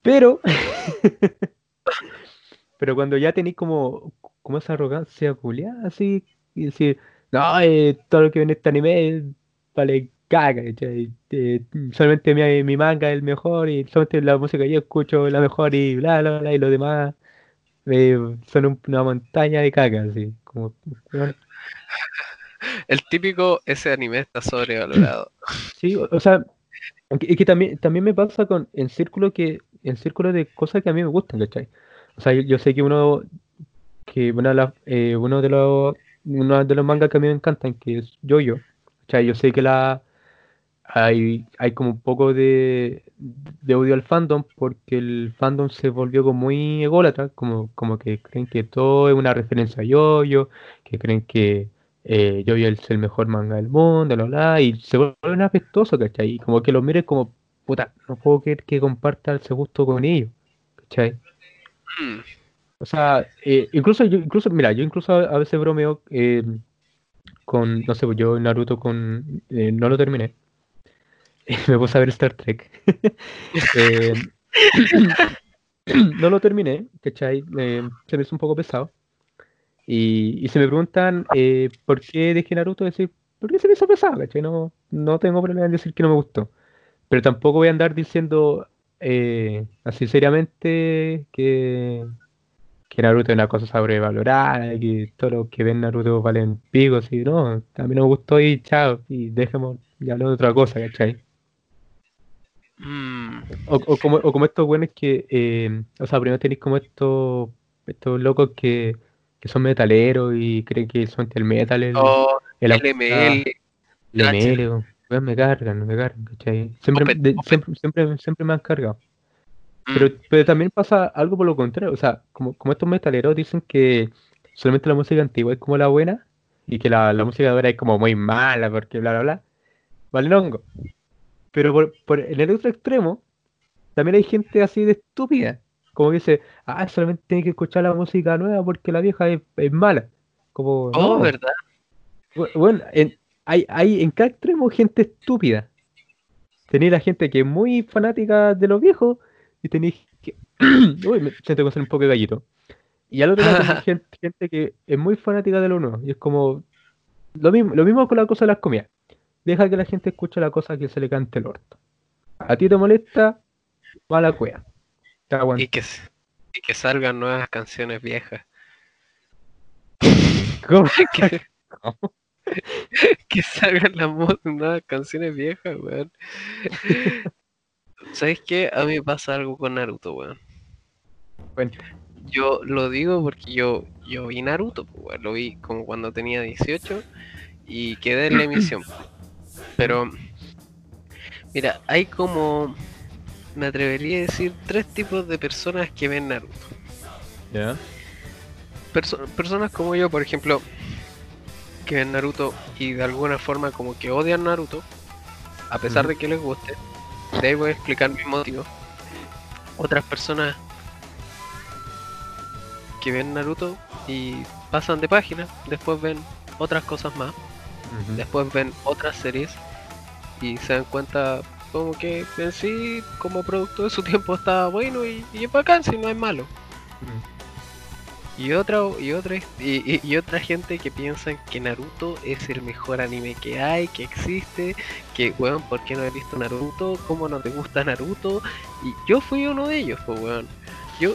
Pero, pero cuando ya tenéis como, como esa arrogancia culiada, así, y decir, no, eh, todo lo que viene en este anime vale caga, ¿cachai? Eh, solamente mi, mi manga es el mejor y solamente la música que yo escucho es la mejor y bla, bla, bla, y lo demás eh, son un- una montaña de caca, así, como, El típico, ese anime está sobrevalorado. sí, o, o sea, es que también, también me pasa con, en círculo que, en círculo de cosas que a mí me gustan, ¿cachai? O sea, yo, yo sé que uno, que de las- eh, uno de los, uno de los mangas que a mí me encantan, que es JoJo, ¿cachai? Yo sé que la, hay, hay como un poco de, de odio al fandom porque el fandom se volvió como muy ególatra, como, como que creen que todo es una referencia a JoJo, que creen que eh, JoJo es el mejor manga del mundo, bla, bla, y se vuelven apestosos, ¿cachai? Y como que los miren como, puta, no puedo creer que comparta ese gusto con ellos, ¿cachai? Mm, O sea, eh, incluso yo, incluso, mira, yo incluso a, a veces bromeo eh, con, no sé, pues yo Naruto con, eh, no lo terminé, me puse a ver Star Trek. Eh, no lo terminé, ¿cachai? Eh, se me hizo un poco pesado. Y, y se me preguntan eh, por qué dejé Naruto, decir, ¿por qué se me hizo pesado, ¿cachai? No, no tengo problema en decir que no me gustó. Pero tampoco voy a andar diciendo eh, así seriamente que, que Naruto es una cosa sobrevalorada, que todos los que ven Naruto valen picos, y no, no me gustó y chao, y dejemos y hablar de otra cosa, ¿cachai? Mm, O, o como, o como estos buenos que, eh, o sea, primero tenéis como estos, estos locos que, que son metaleros y creen que son el metal, el, oh, el LML, el. ML, weón, me cargan, me cargan, ¿cachai? Siempre, de- siempre, siempre, siempre me han cargado. mm, Pero, pero también pasa algo por lo contrario, o sea, como, como estos metaleros dicen que solamente la música antigua es como la buena y que la, la música ahora es como muy mala porque bla, bla, bla, vale hongo. Pero por, por- en el otro extremo también hay gente así de estúpida, como que dice, ah, solamente tienes que escuchar la música nueva porque la vieja es, es mala. Como, Oh, no, ¿verdad? bu- bueno, en, hay, hay en cada extremo gente estúpida. Tenéis la gente que es muy fanática de los viejos y tenéis que... Uy, me siento que un poco de gallito. Y al otro lado gente, gente que es muy fanática de lo nuevo. Y es como... Lo mismo, lo mismo con la cosa de las comidas. Deja que la gente escuche la cosa que se le cante el orto. A ti te molesta, mala cueva. Te Y que, y que salgan nuevas canciones viejas. ¿Cómo? Que, que salgan las nuevas canciones viejas, weón. ¿Sabes qué? A mí me pasa algo con Naruto, weón. Cuenta. Yo lo digo porque yo, yo vi Naruto, pues, weón. Lo vi como cuando tenía 18 y quedé en la emisión. Pero, mira, hay como, me atrevería a decir, tres tipos de personas que ven Naruto. ¿Ya? Perso- personas como yo, por ejemplo, que ven Naruto y de alguna forma como que odian Naruto, a pesar de que les guste. De ahí voy a explicar mi motivo. Otras personas que ven Naruto y pasan de página, después ven otras cosas más, después ven otras series y se dan cuenta como que en sí, como producto de su tiempo está bueno y, y es bacán, si no es malo. Y otra, y otra, y, otra gente que piensan que Naruto es el mejor anime que hay, que existe, que weón, ¿por qué no has visto Naruto? ¿Cómo no te gusta Naruto? Y yo fui uno de ellos, pues weón. Yo,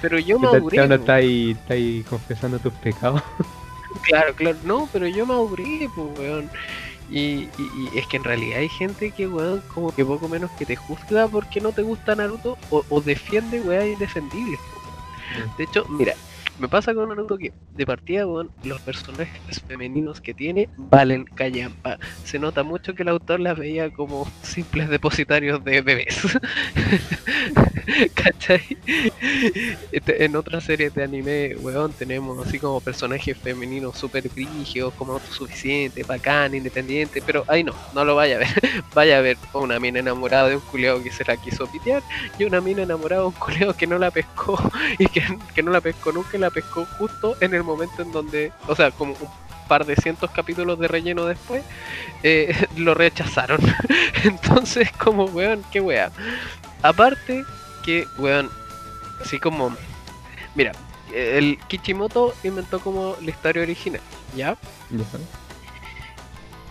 pero yo me ¿Qué tal- aburrí. qué onda po. está ahí, está ahí confesando tus pecados? Claro, claro, no, pero yo me aburrí, pues weón. Y, y- y es que en realidad hay gente que, weón, como que poco menos que te juzga porque no te gusta Naruto o, o defiende, weón, indefendibles. weón. De hecho, mira, Me pasa con Naruto que de partida, weón, los personajes femeninos que tiene valen callampa. Se nota mucho que el autor las veía como simples depositarios de bebés. ¿Cachai? Este, en otras series de anime, weón, tenemos así como personajes femeninos súper brígidos, como autosuficientes, bacán, independiente, pero ahí no, no lo vaya a ver. vaya a ver una mina enamorada de un culeado que se la quiso pitear y una mina enamorada de un culeado que no la pescó y que, que no la pescó nunca y la pescó justo en el momento en donde, o sea, como un par de cientos capítulos de relleno después, eh, lo rechazaron. Entonces, como, weón, qué wea. Aparte que, weón, así como, mira, el Kichimoto inventó como la historia original, ¿ya? Ya.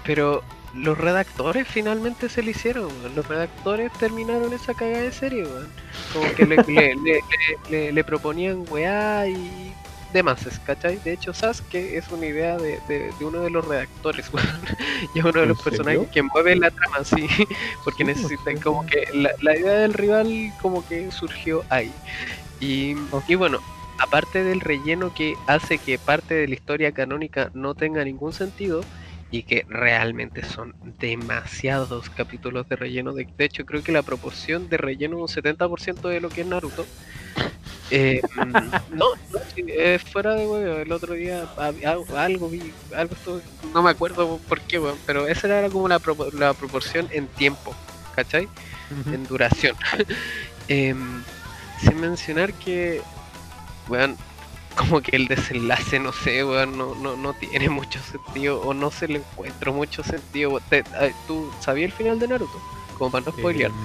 Pero los redactores finalmente se le hicieron, weón. Los redactores terminaron esa cagada de serie, weón. Como que le, le, le- le- le proponían weá y demás, ¿cachai? De hecho, Sasuke es una idea de, de- de uno de los redactores, weón. Y es uno de ¿En los personajes que mueve la trama, sí. Porque no necesitan como que la, la idea del rival como que surgió ahí. Y, y bueno, aparte del relleno que hace que parte de la historia canónica no tenga ningún sentido y que realmente son demasiados capítulos de relleno. De, de hecho, creo que la proporción de relleno es un 70% de lo que es Naruto. Eh, mm, no, eh, fuera de huevo, el otro día algo, algo vi, algo estuve- no me acuerdo por qué, weón, pero esa era como la, propo- la proporción en tiempo, ¿cachai? en duración. Em, sin mencionar que, weón, como que el desenlace, no sé, weón, no, no, no tiene mucho sentido o no se le encuentro mucho sentido. weón. Te- ay, ¿Tú sabías el final de Naruto? Como para no spoilearte.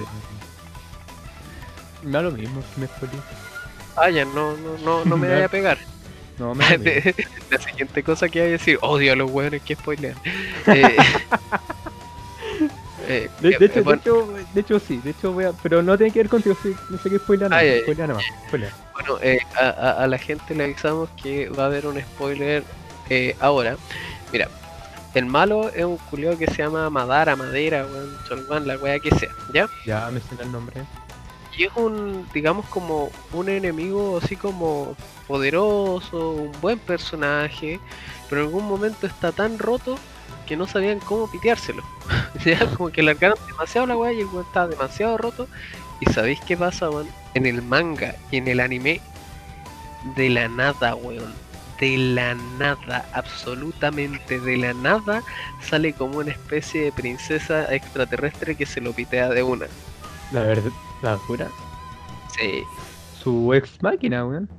Me da lo mismo me spoileé. Ah, ya, no, no, no, no me Ya. vaya a pegar. No, me. La siguiente cosa que hay es decir, odio a los weones que spoilean. Eh, eh, De, de hecho, bueno, de, hecho, de hecho, sí, de hecho voy a... Pero no tiene que ver contigo, sí, no sé qué spoiler nada, Ay, ay, spoiler nada más, spoiler. Bueno, eh, a, a- a la gente le avisamos que va a haber un spoiler eh, ahora. Mira, el malo es un culiao que se llama Madara, Madera, weón, Cholwan, la wea que sea, ¿ya? Ya me suena el nombre. Y es un, digamos, como un enemigo así como poderoso, un buen personaje, pero en algún momento está tan roto que no sabían cómo piteárselo. como que largaron demasiado la weá y el weón estaba demasiado roto. ¿Y sabéis qué pasa, weón? En el manga y en el anime, de la nada, weón. De la nada, absolutamente de la nada, sale como una especie de princesa extraterrestre que se lo pitea de una. La verdad, la pura. Sí. Su ex máquina, weón.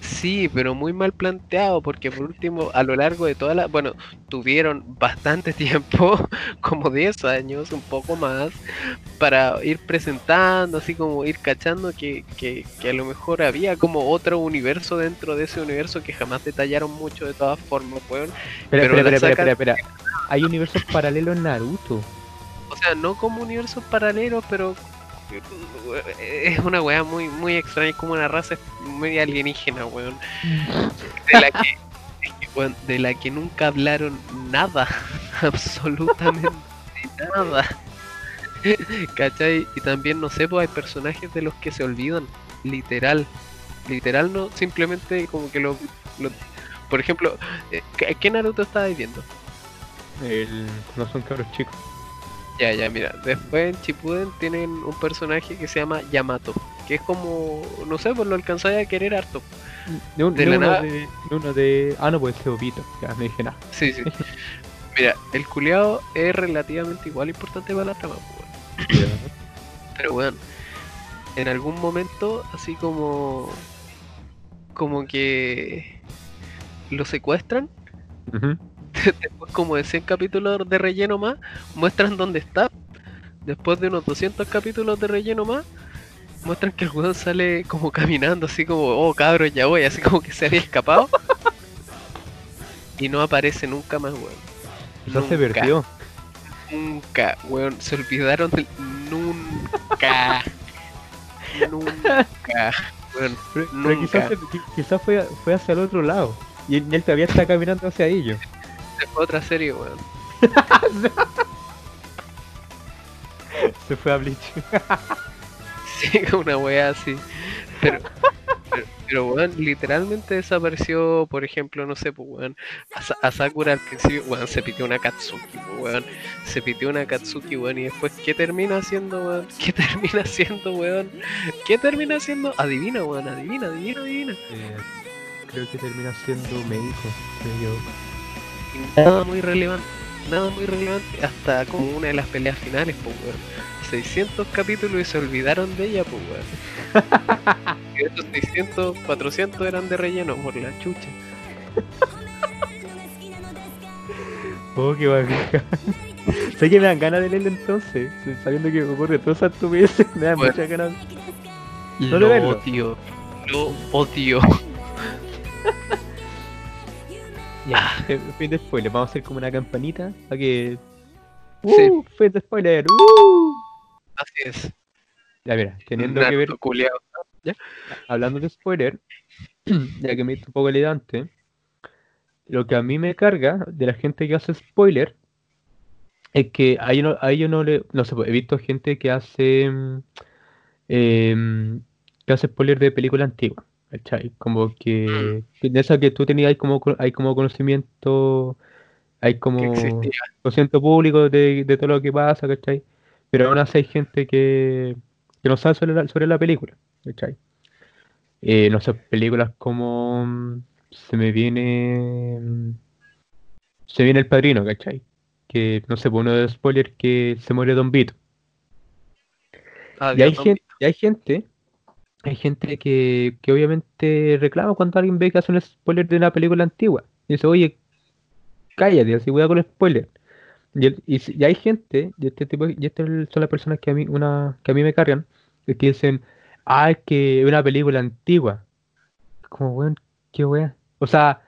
Sí, pero muy mal planteado, porque por último, a lo largo de toda la... Bueno, tuvieron bastante tiempo, como 10 años, un poco más, para ir presentando, así como ir cachando que, que, que a lo mejor había como otro universo dentro de ese universo que jamás detallaron mucho de todas formas, weón. Pero espera, espera, sacan- espera, espera. Hay universos paralelos en Naruto. O sea, no como universos paralelos, pero es una weá muy, muy extraña, es como una raza muy alienígena, weón. De la que, weón, de la que nunca hablaron nada, absolutamente nada. ¿Cachai? Y también, no sé, pues hay personajes de los que se olvidan, literal. Literal, no, simplemente como que lo. lo- por ejemplo, eh, ¿qué qué Naruto estabas viendo? El... No son cabros chicos. Ya, ya, mira. Después en Chipuden tienen un personaje que se llama Yamato. Que es como, no sé, pues lo alcanzáis a querer harto. De, un, De de la uno, nada. de, de uno de... Ah, no, pues ese Obito. Ya, me dije nada. Sí, sí. Mira, el culeado es relativamente igual importante para la trama, pues, weón. Pero bueno, en algún momento, así como. Como que. Lo secuestran. Ujú. Después, como de 100 capítulos de relleno más, muestran dónde está. Después de unos 200 capítulos de relleno más, muestran que el weón sale como caminando, así como, oh cabros, ya voy, así como que se había escapado. y no aparece nunca más, weón. Quizás se Nunca. perdió. Nunca, weón, se olvidaron del. Nunca. nunca. Weón, Pero, pero quizás, Nunca. fue, fue hacia el otro lado. Y él todavía está caminando hacia ellos. Esa fue otra serie, weón. Se fue a Bleach. Sí, una wea así. Pero, pero, pero weón, literalmente desapareció, por ejemplo, no sé, pues weón, a, Sa- a Sakura al principio, weón, se pitió una Katsuki, pues, weón, se pitió una Katsuki, weón, y después, ¿qué termina haciendo, weón? ¿Qué termina haciendo, weón? ¿Qué termina haciendo? Adivina, weón, adivina, adivina, adivina. Eh, creo que termina siendo médico, creo yo. Nada muy relevante, nada muy relevante, hasta como una de las peleas finales, pues weón. 600 capítulos y se olvidaron de ella, pues weón. Y esos 600, 400 eran de relleno por la chucha. Oh, qué bacán. sé que me dan ganas de leerlo entonces, sabiendo que ocurre toda esa estupidez, me dan Bueno. muchas ganas. No lo lo odio, lo odio. Ya, eh, fin de spoiler, vamos a hacer como una campanita para que. Sí. ¡Uh! Fin de spoiler, ¡uh! Así es. Ya mira, teniendo que ver, hablando de spoiler, ya que me hizo un poco elegante, lo que a mí me carga de la gente que hace spoiler es que a ellos no, a ellos no le. No sé, pues, he visto gente que hace. mm, em, que hace spoiler de películas antiguas. ¿Cachai? Como que. que de esa que tú tenías hay como, co- hay como conocimiento. Hay como conocimiento público de, de todo lo que pasa, ¿cachai? Pero aún así hay gente que, que no sabe sobre la, sobre la película, ¿cachai? Eh, no sé, películas como mm, se me viene mm, se viene El Padrino, ¿cachai? Que no sé, uno de los spoilers que se muere Don Vito. Y hay gente, y hay gente, hay gente que, que obviamente reclama cuando alguien ve que hace un spoiler de una película antigua. Y dice, oye, cállate, así voy a con el spoiler. Y, el- y, hay gente, y este tipo, y estas son las personas que a mí, una, que a mí me cargan, que dicen, ah, es que una película antigua. Como, weón, qué weón. O sea,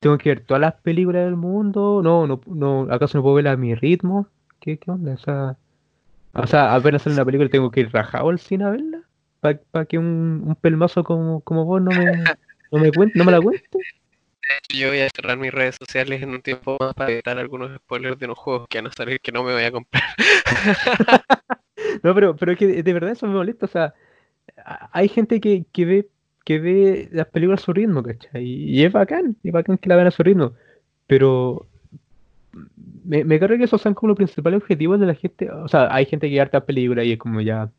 tengo que ver todas las películas del mundo. No, no, no, ¿acaso no puedo verla a mi ritmo? ¿Qué, qué onda? O sea, o sea, apenas sale una película tengo que ir rajado al cine a verla. Para que un, un pelmazo como, como vos no me, no me cuente, no me la cuente. Yo voy a cerrar mis redes sociales en un tiempo más para evitar algunos spoilers de unos juegos que van a salir que no me voy a comprar. No, pero, pero es que de verdad eso me molesta. O sea, hay gente que, que ve que ve las películas a su ritmo, ¿cachai? Y es bacán, es bacán que la vean a su ritmo. Pero me, me carga que esos sean como los principales objetivos de la gente. O sea, hay gente que ve hartas películas y es como ya.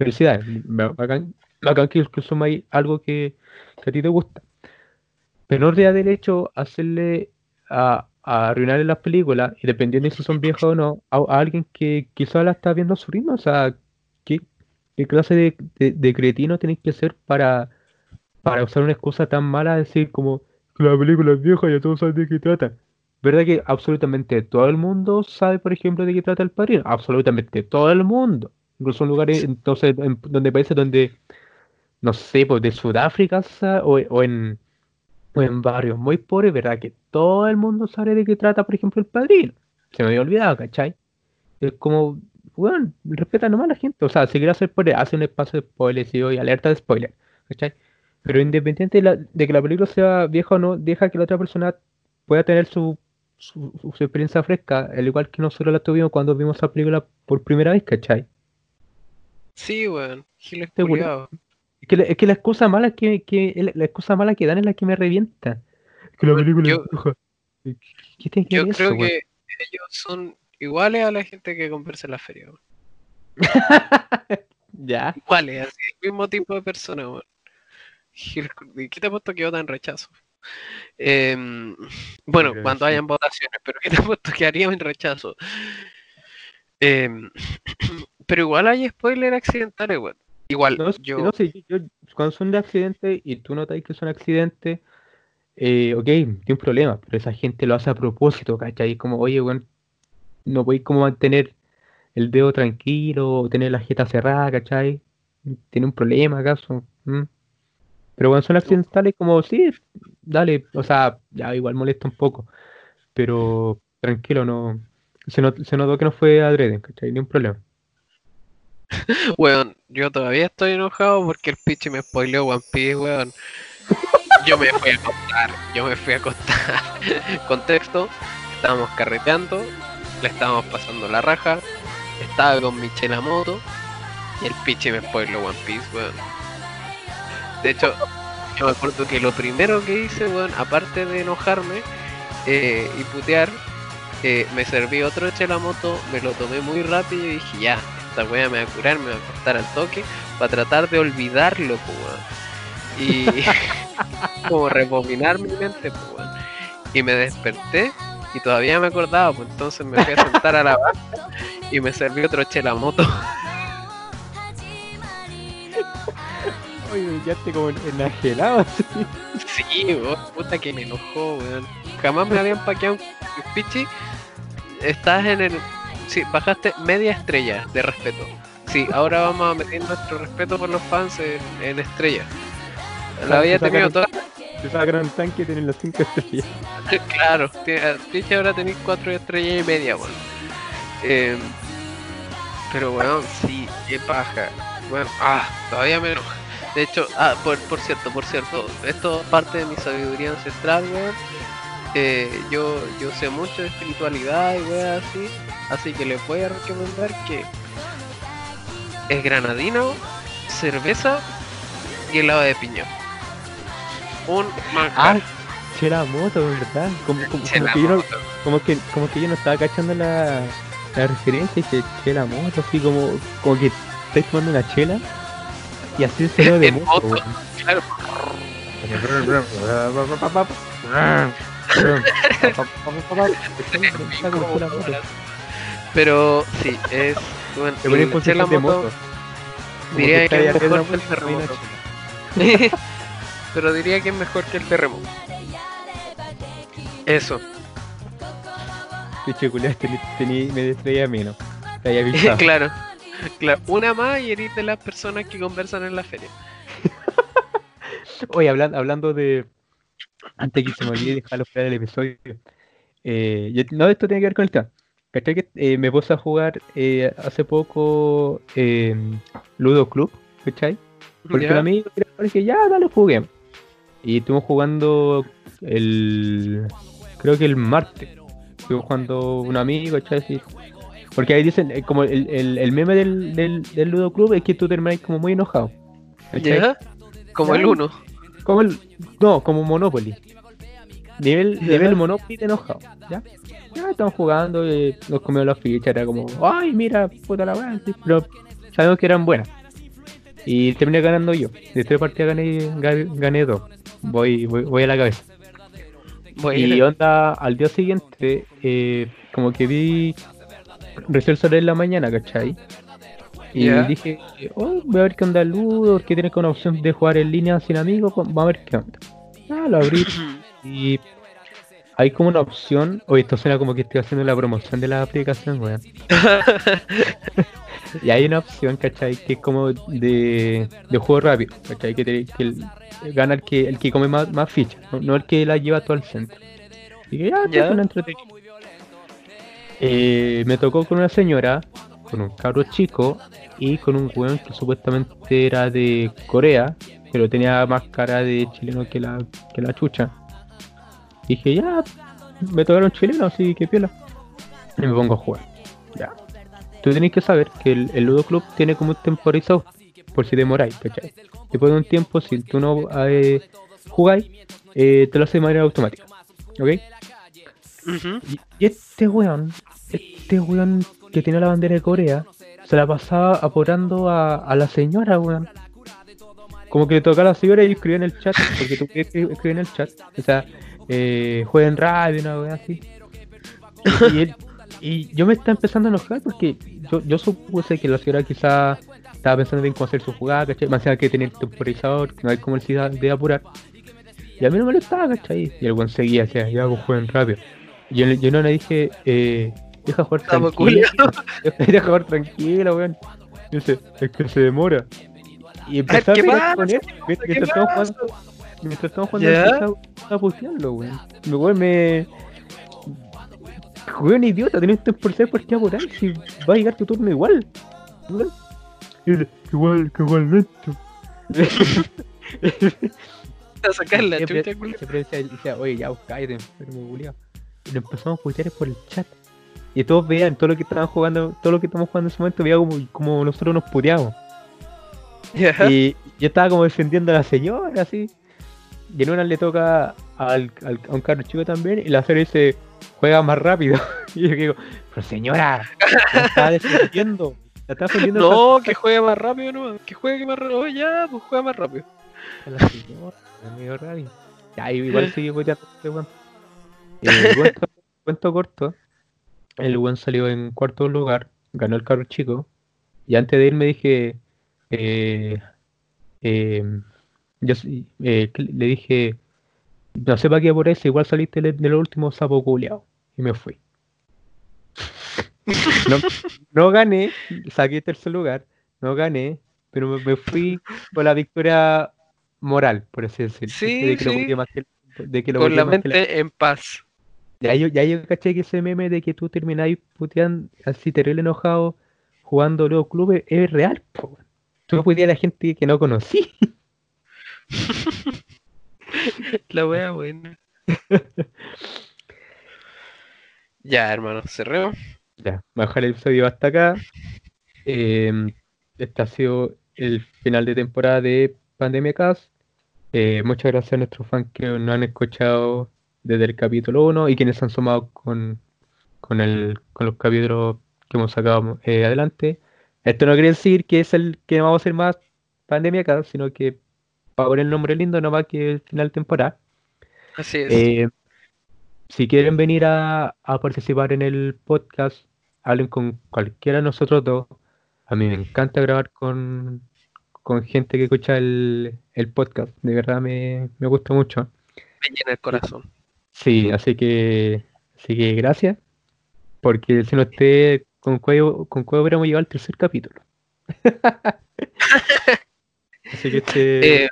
Felicidades. ba- Bacán, bacán que, que sumáis algo que, que a ti te gusta. Pero no te da derecho a hacerle a, a arruinarle las películas, y dependiendo de si son viejas o no, a, alguien que quizás la está viendo a su ritmo. O sea, ¿qué, qué clase de, de, cretino tenéis que ser para, para usar una excusa tan mala, decir como la película es vieja y ya todos saben de qué trata? ¿Verdad que absolutamente todo el mundo sabe, por ejemplo, de qué trata el padrino? Absolutamente todo el mundo. Incluso en lugares, entonces, en, donde países donde, no sé, pues de Sudáfrica o, o en, o en barrios muy pobres, ¿verdad? Que todo el mundo sabe de qué trata, por ejemplo, el padrino. Se me había olvidado, ¿cachai? Es como, bueno, respeta nomás a la gente. O sea, si quiere hacer spoiler, hace un espacio de spoilers y alerta de spoiler, ¿cachai? Pero independiente de, la- de que la película sea vieja o no, deja que la otra persona pueda tener su, su, su- su experiencia fresca, al igual que nosotros la tuvimos cuando vimos la película por primera vez, ¿cachai? Sí, weón. Giles. Es que la, es que la excusa mala que, que la, excusa mala que dan es la que me revienta. Que la película yo- es vieja. ¿Qué, que Yo creo eso, que ellos son iguales a la gente que conversa en la feria, weón. Ya. Iguales, así, el mismo tipo de persona, weón. Giles cu- ¿y ¿Qué te ha puesto que votan rechazo? Em, bueno, cuando sí. hayan votaciones, pero ¿qué te ha puesto que harían rechazo? Em, pero igual hay spoilers accidentales, weón. Igual, No, yo. no, sí, yo- cuando son de accidentes y tú notas que son accidentes, eh, ok, tiene un problema, pero esa gente lo hace a propósito, ¿cachai? Como, oye, weón, no podéis como mantener el dedo tranquilo tener la jeta cerrada, ¿cachai? ¿Tiene un problema acaso? ¿Mm? Pero cuando son accidentales, como, sí, dale, o sea, ya igual molesta un poco, pero tranquilo, no, se notó que no fue adrede, ¿cachai? Ni un problema. Weón, yo todavía estoy enojado porque el piche me spoileó One Piece, weón. Yo me fui a acostar, yo me fui a acostar. Contexto, estábamos carreteando, le estábamos pasando la raja, estaba con Michelle a moto y el piche me spoileó One Piece, weón. De hecho, yo me acuerdo que lo primero que hice, weón, aparte de enojarme eh, y putear, eh, me serví otro chelamoto, me lo tomé muy rápido y dije, ya, esta weá me va a curar, me va a cortar al toque, para tratar de olvidarlo, pues, weón. Y como rebobinar mi mente, pues, weón. Y me desperté y todavía me acordaba, pues entonces me fui a sentar a la banca y me serví otro chelamoto. Oye, me quedaste como enajenado así. Sí, weón, puta que me enojó, weón. Jamás me habían paqueado un pichi. Estás en el. Sí, bajaste media estrella de respeto. Sí, ahora vamos a meter nuestro respeto por los fans en, en estrella. Lo había Te tenido toda. Te sacaron el tanque y tienen las 5 estrellas. claro, pichi ahora tenéis cuatro estrellas y media, weón. Eh, pero weón, sí, qué paja. Bueno, ah, todavía me enoja. De hecho, ah, por, por cierto, por cierto, esto es parte de mi sabiduría ancestral, weón. Eh, yo, yo sé mucho de espiritualidad y weón así, así que les voy a recomendar que es granadino, cerveza y helado de piña. Un Ah, manjar. chela moto, ¿verdad? Como, como, como que yo no, como que, como que yo no estaba cachando la, la referencia y que chela moto, así como, como que estáis tomando una chela y así se lo de moto. moto. Claro. Pero sí, es. Bueno, el de moto, moto. diría que es mejor que el terremoto. Pero diría que es mejor que el terremoto. Eso. Piche culiao, tení, tení media estrella menos. Te había avisado. claro. Claro, una más y eres de las personas que conversan en la feria. Oye, hablan- hablando de. Antes que se me olvide dejarlo fuera del episodio. Eh, yo- no, esto tiene que ver con el tema. ¿Cachai? Que eh, me puse a jugar eh, hace poco eh, Ludo Club, ¿cachai? Porque ¿Ya? un amigo quería jugar y dije, ya, dale, juguemos. Y estuvimos jugando el. Creo que el martes. Estuvimos jugando un amigo, ¿cachai? Sí. Porque ahí dicen, eh, como el, el, el meme del, del, del Ludo Club es que tú terminas como muy enojado. ¿Ya? Como el Ya. 1. Como el. No, como Monopoly. Nivel, nivel Monopoly de enojado. ¿Ya? Ya estamos jugando, eh, nos comimos las fichas, era como, ay, mira, puta la weá, pero sabemos que eran buenas. Y terminé ganando yo. De tres partidas gané, gané, dos. Voy, voy, voy a la cabeza. Y onda, al día siguiente, eh, como que vi recién el en la mañana, ¿cachai? Y dije, oh, voy a ver qué onda el Ludo, que tiene con opción de jugar en línea sin amigos, pues, vamos a ver qué onda. Ah, lo abrí y hay como una opción, oye, esto suena como que estoy haciendo la promoción de la aplicación, weón. Y hay una opción, ¿cachai? Que es como de, de juego rápido, ¿cachai? Que, te- que el- gana el que, el que come más, más fichas, no, no el que la lleva todo al centro. Y que ya, Ya. ya. una entretenido. Eh, me tocó con una señora, con un cabro chico y con un weón que supuestamente era de Corea, pero tenía más cara de chileno que la, que la chucha. Dije, ya, me tocaron chilenos, así que piola. Y me pongo a jugar. Ya. Tú tenés que saber que el, el Ludo Club tiene como un temporizado, por si demoráis, ¿cachai? Después de un tiempo, si tú no eh, jugáis, eh, te lo hace de manera automática. ¿Ok? Y, y este weón, este weón que tiene la bandera de Corea, se la pasaba apurando a, a la señora, weón. Como que le tocaba a la señora y escribía en el chat, porque tú puedes escri- escribir en el chat. O sea, eh, jueguen radio, una weá así. Y, él- y yo me estaba empezando a enojar porque yo, yo supuse que la señora quizá estaba pensando en cómo hacer su jugada, ¿cachai? Más allá que tener temporizador, no hay como el de apurar. Y a mí no me lo estaba, ¿cachai? Y el weón seguía, decía, ya, pues jueguen rápido. Y yo, yo no le dije, eh, deja jugar tranquilo. deja jugar tranquilo, weón. Dice, es que se demora. Y empezó a con él. Mientras ¿Qué estamos pasa? jugando, mientras estamos jugando, a, a putearlo, weón. Me weón me. Weón idiota, tenés un por ser partida por ahí. Si va a llegar tu turno igual. weón. Igual, que igualmente. A sacar la chucha, culo. siempre decía, decía, oye, ya, cállate, enfermo, culiao. Y lo empezamos a putear por el chat. Y todos veían todo lo que estaban jugando, todo lo que estamos jugando en ese momento, veía como, como nosotros nos puteamos. Y yo estaba como defendiendo a la señora, así. Y en una le toca al, al- a un carro chico también, y la serie dice, juega más rápido. y yo digo, pero señora, la está defendiendo, la está defendiendo No, que juegue más rápido, no, que juegue más rápido. Oh, ya, pues juega más rápido. la señora, amigo Ravi. Ya, igual sigue puteando este weón. Eh, cuento, corto, el weón salió en cuarto lugar, ganó el carro chico, y antes de irme dije, eh, eh, yo eh, le dije, no sé para qué por eso, igual saliste de los últimos sapo culiao. Y me fui. No, no gané, saqué tercer lugar, no gané, pero me, me fui con la victoria moral, por así decirlo. Sí, de que lo sí. puteé más que- de que lo Con la que la- mente en paz. Ya yo, ya yo caché que ese meme de que tú termináis puteando así terrible enojado jugando los clubes es real, po. Tú puteas a la gente que no conocí. La wea buena. ya, hermano, cerremos. Ya, bajar el episodio hasta acá. Em, este ha sido el final de temporada de Pandemia Cast. Eh, muchas gracias a nuestros fans que nos han escuchado desde el capítulo 1 y quienes se han sumado con, con, el, con los capítulos que hemos sacado eh, adelante. Esto no quiere decir que es el que vamos a hacer más Pandemia Cast, sino que poner el nombre lindo, no más que el final de temporada. Así es. Eh, si quieren venir a, a participar en el podcast, hablen con cualquiera de nosotros dos. A mí me encanta grabar con, con gente que escucha el, el podcast. De verdad me, me gusta mucho. Me llena el corazón. Sí, así que, así que gracias. Porque si no esté con cuello, con cuello hubiéramos llegado al tercer capítulo. así que este, Eh,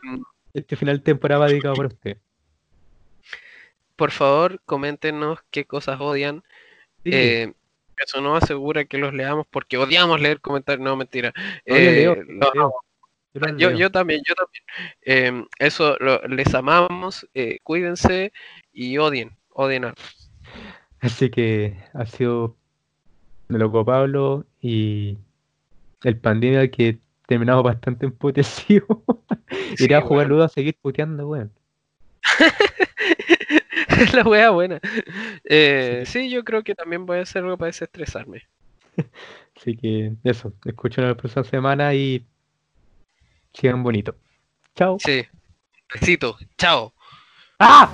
este final de temporada va dedicado para usted. por favor, coméntenos qué cosas odian. Sí, Eh, eso no asegura que los leamos porque odiamos leer comentarios. No, mentira. no, yo Eh, leo, no, yo Yo, también, yo también. Em, eso, lo- les amamos, eh, cuídense y odien, odien a Así que ha sido loco Pablo y el pandemia que terminamos bastante emputecido. Sí, Iré a jugar weón. ludo a seguir puteando, weón. La wea buena. Eh, sí, yo creo que también voy a hacer algo para desestresarme. Así que eso, escuchen la próxima semana y sigan bonito. Chao. Sí. Besito. Chao. ¡Ah!